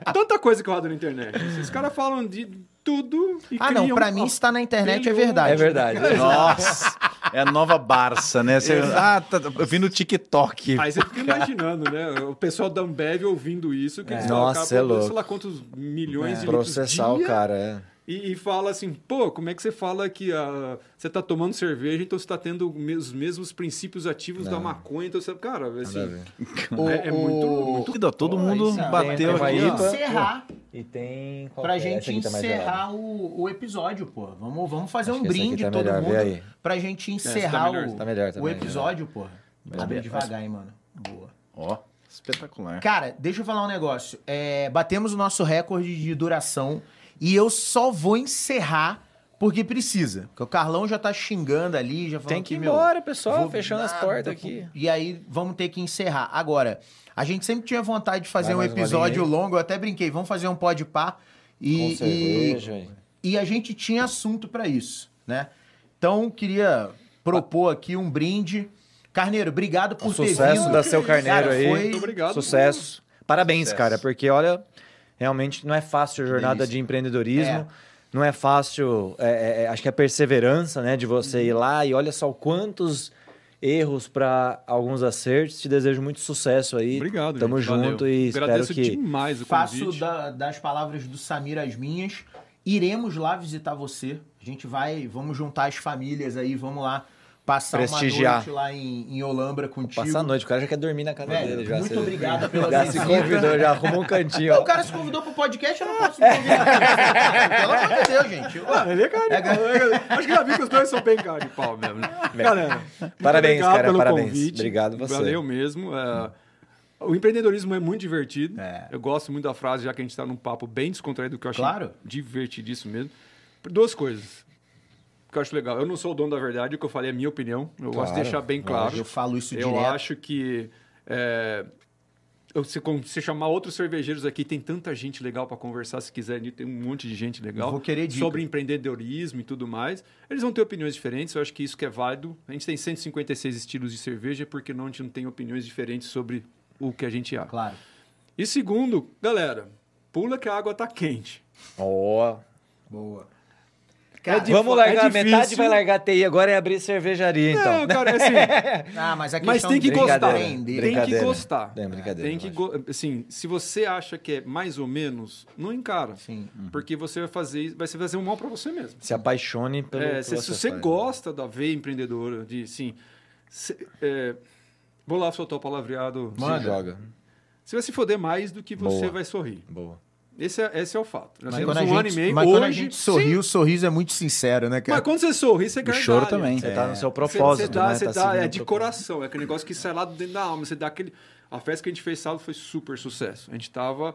mas tanta coisa que roda na internet. Esses caras falam de tudo e
Ah, não,
criam
pra mim,
uma-
se tá na internet é
criam-
verdade.
É verdade.
Nossa, é a nova Barça, né? Você, ah, tá, eu vi no TikTok.
Aí você fica imaginando, né? O pessoal da Ambev ouvindo isso, que eles
Nossa, é louco.
sei lá quantos milhões de litros
Processar o
dia,
cara, é.
E, e fala assim, pô, como é que você fala que ah, você tá tomando cerveja, então você tá tendo os mesmos princípios ativos da maconha, então você, cara, assim.
O-
É- é muito-
o-
muito-
Todo, mundo
isso,
bateu
tem
Pra
aqui. ó.
encerrar,
E tem. qual
pra
é?
Gente
tá
encerrar o, o episódio, pô. Vamos, vamos fazer
Acho
um brinde
tá
todo
melhor,
mundo pra gente
tá
encerrar o,
tá melhor, tá
o
melhor.
episódio, pô. Abre devagar, hein, mano. Boa.
Ó, espetacular.
Cara, deixa eu falar um negócio. É, batemos o nosso recorde de duração e eu só vou encerrar porque precisa. Porque o Carlão já tá xingando ali, já falando
Tem que ir embora, pessoal,
vou
fechando as portas aqui.
E aí vamos ter que encerrar. Agora, a gente sempre tinha vontade de fazer
Vai
um episódio longo, eu até brinquei, vamos fazer um pode pá
Com
e, e, e a gente tinha assunto pra isso. né? Então, queria propor aqui um brinde. Carneiro, obrigado por
Um
ter
sucesso
vindo.
da seu carneiro
Cara,
aí.
foi-
Muito obrigado.
Sucesso. Parabéns,
Sucesso.
cara, porque olha, realmente não é fácil a jornada
delícia.
de empreendedorismo.
É.
Não é fácil, é, é, é, acho que a perseverança, né, de você ir lá e olha só quantos erros para alguns acertos. Te desejo muito sucesso aí.
Obrigado,
Tamo
gente.
junto
Valeu.
e espero
Agradeço
que
demais o
Faço
convite.
da- das palavras do Samir as minhas. Iremos lá visitar você. A gente vai, vamos juntar as famílias aí, vamos lá passar
Prestigiar.
uma noite lá em, em Olambra contigo.
passar a noite, o cara já quer dormir na casa
Velho,
dele já.
muito obrigado pela
Já se
visita.
convidou, já arrumou um cantinho.
O cara se convidou pro podcast, eu não posso me convidar. Pelo amor de Deus, gente.
Ah, ele é cara de
É,
pau. Acho que já vi que os dois são bem cara de pau mesmo. né? Galera,
Parabéns, cara,
pelo
parabéns.
convite.
Obrigado você.
Valeu mesmo. é, o empreendedorismo é muito divertido.
É.
Eu gosto muito da frase, já que a gente está num papo bem descontraído, que eu achei
Claro.
divertidíssimo mesmo. Por Duas coisas que eu acho legal. Eu não sou o dono da verdade, o que eu falei é minha opinião. Eu gosto de
Claro,
deixar bem claro.
Eu falo isso
Eu
direto.
acho que é, eu- se, se chamar outros cervejeiros aqui, tem tanta gente legal para conversar, se quiser, tem um monte de gente legal.
Vou querer dica.
Sobre empreendedorismo e tudo mais. Eles vão ter opiniões diferentes, eu acho que isso que é válido. A gente tem 156 estilos de cerveja, porque não a gente não tem opiniões diferentes sobre o que a gente acha.
Claro.
E segundo, galera, pula que a água tá quente.
Ó.
Boa.
É di-
Vamos
é
largar,
difícil.
metade vai largar a TI agora é abrir cervejaria, então.
Não, cara, assim,
Ah, mas a
Mas tem que gostar. Tem que gostar.
É, brincadeira,
Tem que
eu
go- assim, se você acha que é mais ou menos, não encara.
Sim.
Porque você vai fazer, isso- vai fazer um mal para você mesmo.
Se apaixone pelo
É, se,
você
você
faz.
gosta da veia empreendedora, de sim, se- é, vou lá soltar o palavreado.
Se
Manda.
joga.
Você vai se foder mais do que você
Boa.
vai sorrir.
Boa.
Esse é, esse é o fato. Nós
Mas
temos
quando, a
um ano e
gente,
meio
mas
hoje.
quando a gente sorri,
sim,
o sorriso é muito sincero, né, cara?
mas quando você sorri, você gargalha.
choro também.
Você tá no seu propósito,
você dá,
né?
você
Tá
dá- é
o
de
propósito.
coração, é aquele negócio que sai lá dentro da alma. Você dá aquele. A festa que a gente fez sábado foi super sucesso. A gente tava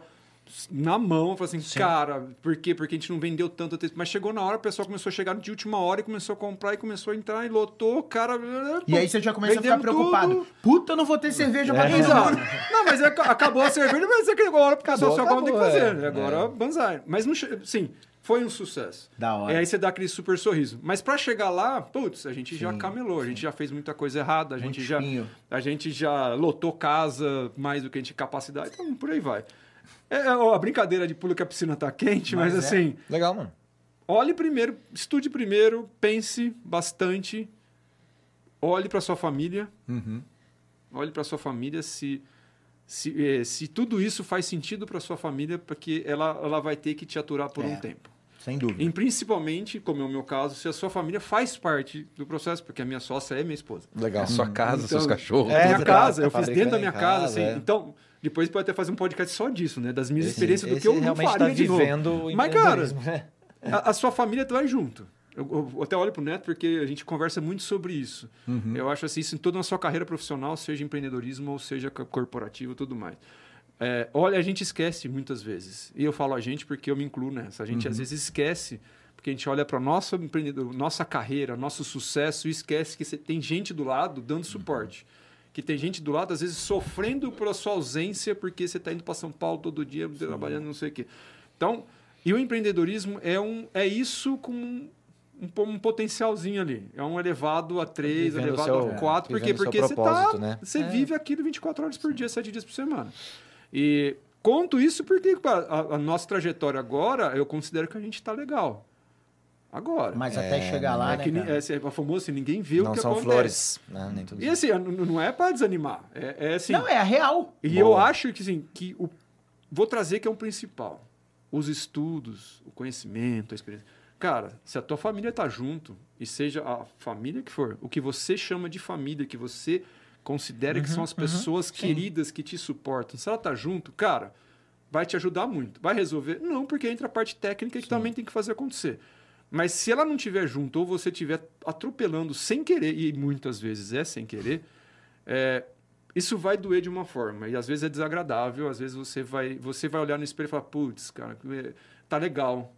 na mão, falou assim, cara, por quê? Porque a gente não vendeu tanto texto. Mas chegou na hora, o pessoal começou a chegar de última hora e começou a comprar e começou a entrar e lotou, cara.
E aí você já começa a ficar preocupado.
tudo.
Puta, eu não vou ter cerveja pra todo
Exato. Não, mas é- acabou a cerveja, mas é que agora porque
Acabou,
só agora tem que fazer.
é.
né? Agora, banzai. Mas, não, sim, foi um sucesso.
Da hora.
E aí você dá aquele super sorriso. Mas pra chegar lá, putz, a gente já camelou, a gente já fez muita coisa errada, a gente,
Muito
já,
espinho.
a gente já lotou casa mais do que a gente tinha capacidade, então por aí vai. É, é, ó, a brincadeira de pulo que a piscina tá quente, mas,
Mas é.
assim,
Legal, mano.
olhe primeiro, estude primeiro, pense bastante, olhe para sua família,
Uhum.
olhe para sua família se se, eh, se tudo isso faz sentido para sua família, porque ela, ela vai ter que te aturar por
É.
um tempo.
Sem dúvida.
E principalmente, como é o meu caso, se a sua família faz parte do processo, porque a minha sócia é minha esposa.
Legal.
Sua casa,
Então,
seus cachorros.
É,
minha casa,
tá
eu fiz dentro da
fabricando
minha casa,
casa,
assim.
é.
Então, depois pode até fazer um podcast só disso, né? Das minhas
Esse-
experiências do que eu não
realmente
faria
tá
de novo.
o
Mas, cara,
né?
a, a sua família vai junto. Eu, eu até olho pro Neto porque a gente conversa muito sobre isso.
Uhum.
Eu acho assim, isso em toda a sua carreira profissional, seja empreendedorismo ou seja co- corporativo e tudo mais. É, olha, a gente esquece muitas vezes. E eu falo a gente porque eu me incluo nessa. A gente
Uhum.
às vezes esquece, porque a gente olha para nossa empreendedor, nossa carreira, nosso sucesso e esquece que tem gente do lado dando suporte. Que tem gente do lado, às vezes, sofrendo pela sua ausência, porque você está indo para São Paulo todo dia, trabalhando, não sei o quê. Então, e o empreendedorismo é, um, é isso com um, um um potencialzinho ali. É um elevado a 3,
Vivendo o
elevado
seu-
a 4. Por quê?
vivendo o seu
Porque você, tá,
né?
você
É.
vive aquilo 24 horas por dia, 7 dias por semana. E conto isso porque a, a nossa trajetória agora, eu considero que a gente está legal. Agora.
Mas até chegar lá,
é
né,
que
cara?
é, é famoso assim, ninguém o
Não
que
são
acontece.
flores. Né? Nem tudo
E assim, não é para desanimar. É, é assim.
Não, é a real.
E
Boa.
eu acho que, assim, que o... vou trazer que é o principal. Os estudos, o conhecimento, a experiência. Cara, se a tua família tá junto, e seja a família que for, o que você chama de família, que você considera que são as pessoas queridas que te suportam, se ela tá junto, cara, vai te ajudar muito. Vai resolver? Não, porque entra a parte técnica que também tem que fazer acontecer. Mas se ela não estiver junto, ou você estiver atropelando sem querer, e muitas vezes é sem querer, é, isso vai doer de uma forma. E às vezes é desagradável, às vezes você vai, você vai olhar no espelho e falar, putz, cara, é, tá legal,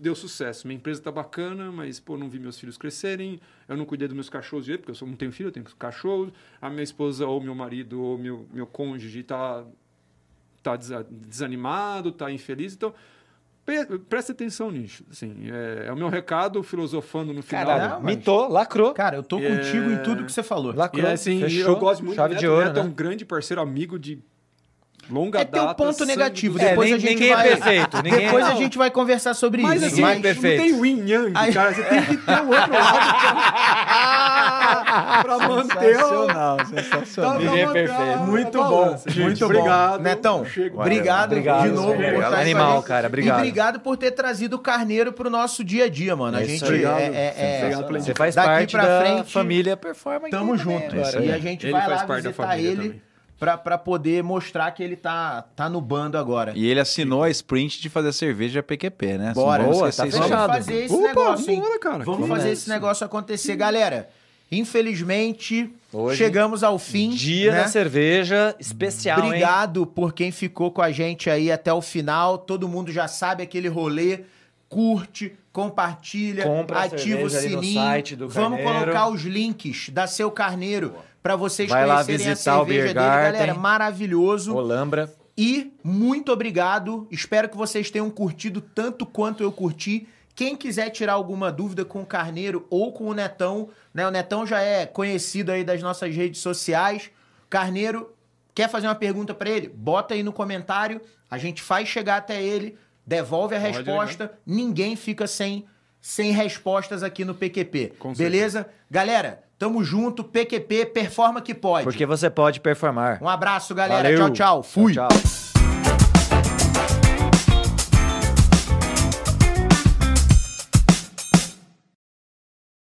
deu sucesso, minha empresa tá bacana, mas pô, não vi meus filhos crescerem, eu não cuidei dos meus cachorros porque eu não tenho filho, eu tenho cachorros, a minha esposa ou meu marido ou meu, meu cônjuge tá, tá desa- desanimado, tá infeliz, então Pre- Presta atenção nisso. Assim, é, é o meu recado filosofando no final.
Caralho,
Não, mas-
mitou, lacrou.
Cara, eu tô
É.
contigo em tudo que você falou.
Lacrou.
E assim,
fechou,
eu gosto muito
chave de
Neto. O
ouro,
Neto é
né?
um grande parceiro, amigo de longa
É teu
data.
ponto
sangue
negativo.
do-
É,
Depois
nem-
a gente
ninguém é
vai...
perfeito, ninguém
Depois
é-
a gente vai conversar sobre
Mas
isso.
assim,
Ninguém é
não tem o yin yang, cara. Você tem que ter o outro lado pra, manter o...
Sensacional,
pra-
sensacional.
pra
Ninguém é
manter
perfeito.
a-
Muito
a
bom.
Gente,
muito
obrigado.
bom. Netão,
Chego.
obrigado,
Obrigado,
de novo por
obrigado.
estar
Animal,
a
cara, obrigado.
E obrigado por ter trazido o carneiro pro nosso dia a dia, mano. A
É
gente.
Obrigado.
é, é- é-
Obrigado pela
Você faz
Daqui
parte
pra
da
frente,
família Performa
Tamo junto. e a gente
Ele
vai
faz
lá visitar ele
também.
pra, pra poder mostrar que ele tá, tá no bando agora.
E ele assinou a sprint de fazer cerveja PQP, né?
Bora.
Boa, tá
isso.
Vamos
fechado.
fazer esse
Opa,
negócio, hein?
vambora, cara.
Vamos
Vamos
fazer
nessa.
esse negócio acontecer. Galera, infelizmente,
Hoje,
chegamos ao fim.
Dia
né?
da cerveja especial, hein?
Obrigado por quem ficou com a gente aí até o final. Todo mundo já sabe aquele rolê. Curte, compartilha,
Compra a
ativa o sininho. Vamos
Carneiro.
colocar os links da Seu Carneiro para vocês
Vai lá
conhecerem a
visitar o
cerveja
Beer
dele, galera. Maravilhoso.
Olambra.
E muito obrigado. Espero que vocês tenham curtido tanto quanto eu curti. Quem quiser tirar alguma dúvida com o Carneiro ou com o Netão, né? O Netão já é conhecido aí das nossas redes sociais. Carneiro, quer fazer uma pergunta pra ele? Bota aí no comentário. A gente faz chegar até ele, devolve a
Pode,
resposta. Ninguém fica sem, sem respostas aqui no PQP.
Com
Beleza? Galera, tamo junto. PQP, performa que pode.
Porque você pode performar.
Um abraço, galera.
Valeu.
Tchau, tchau. Fui.
Tchau. tchau.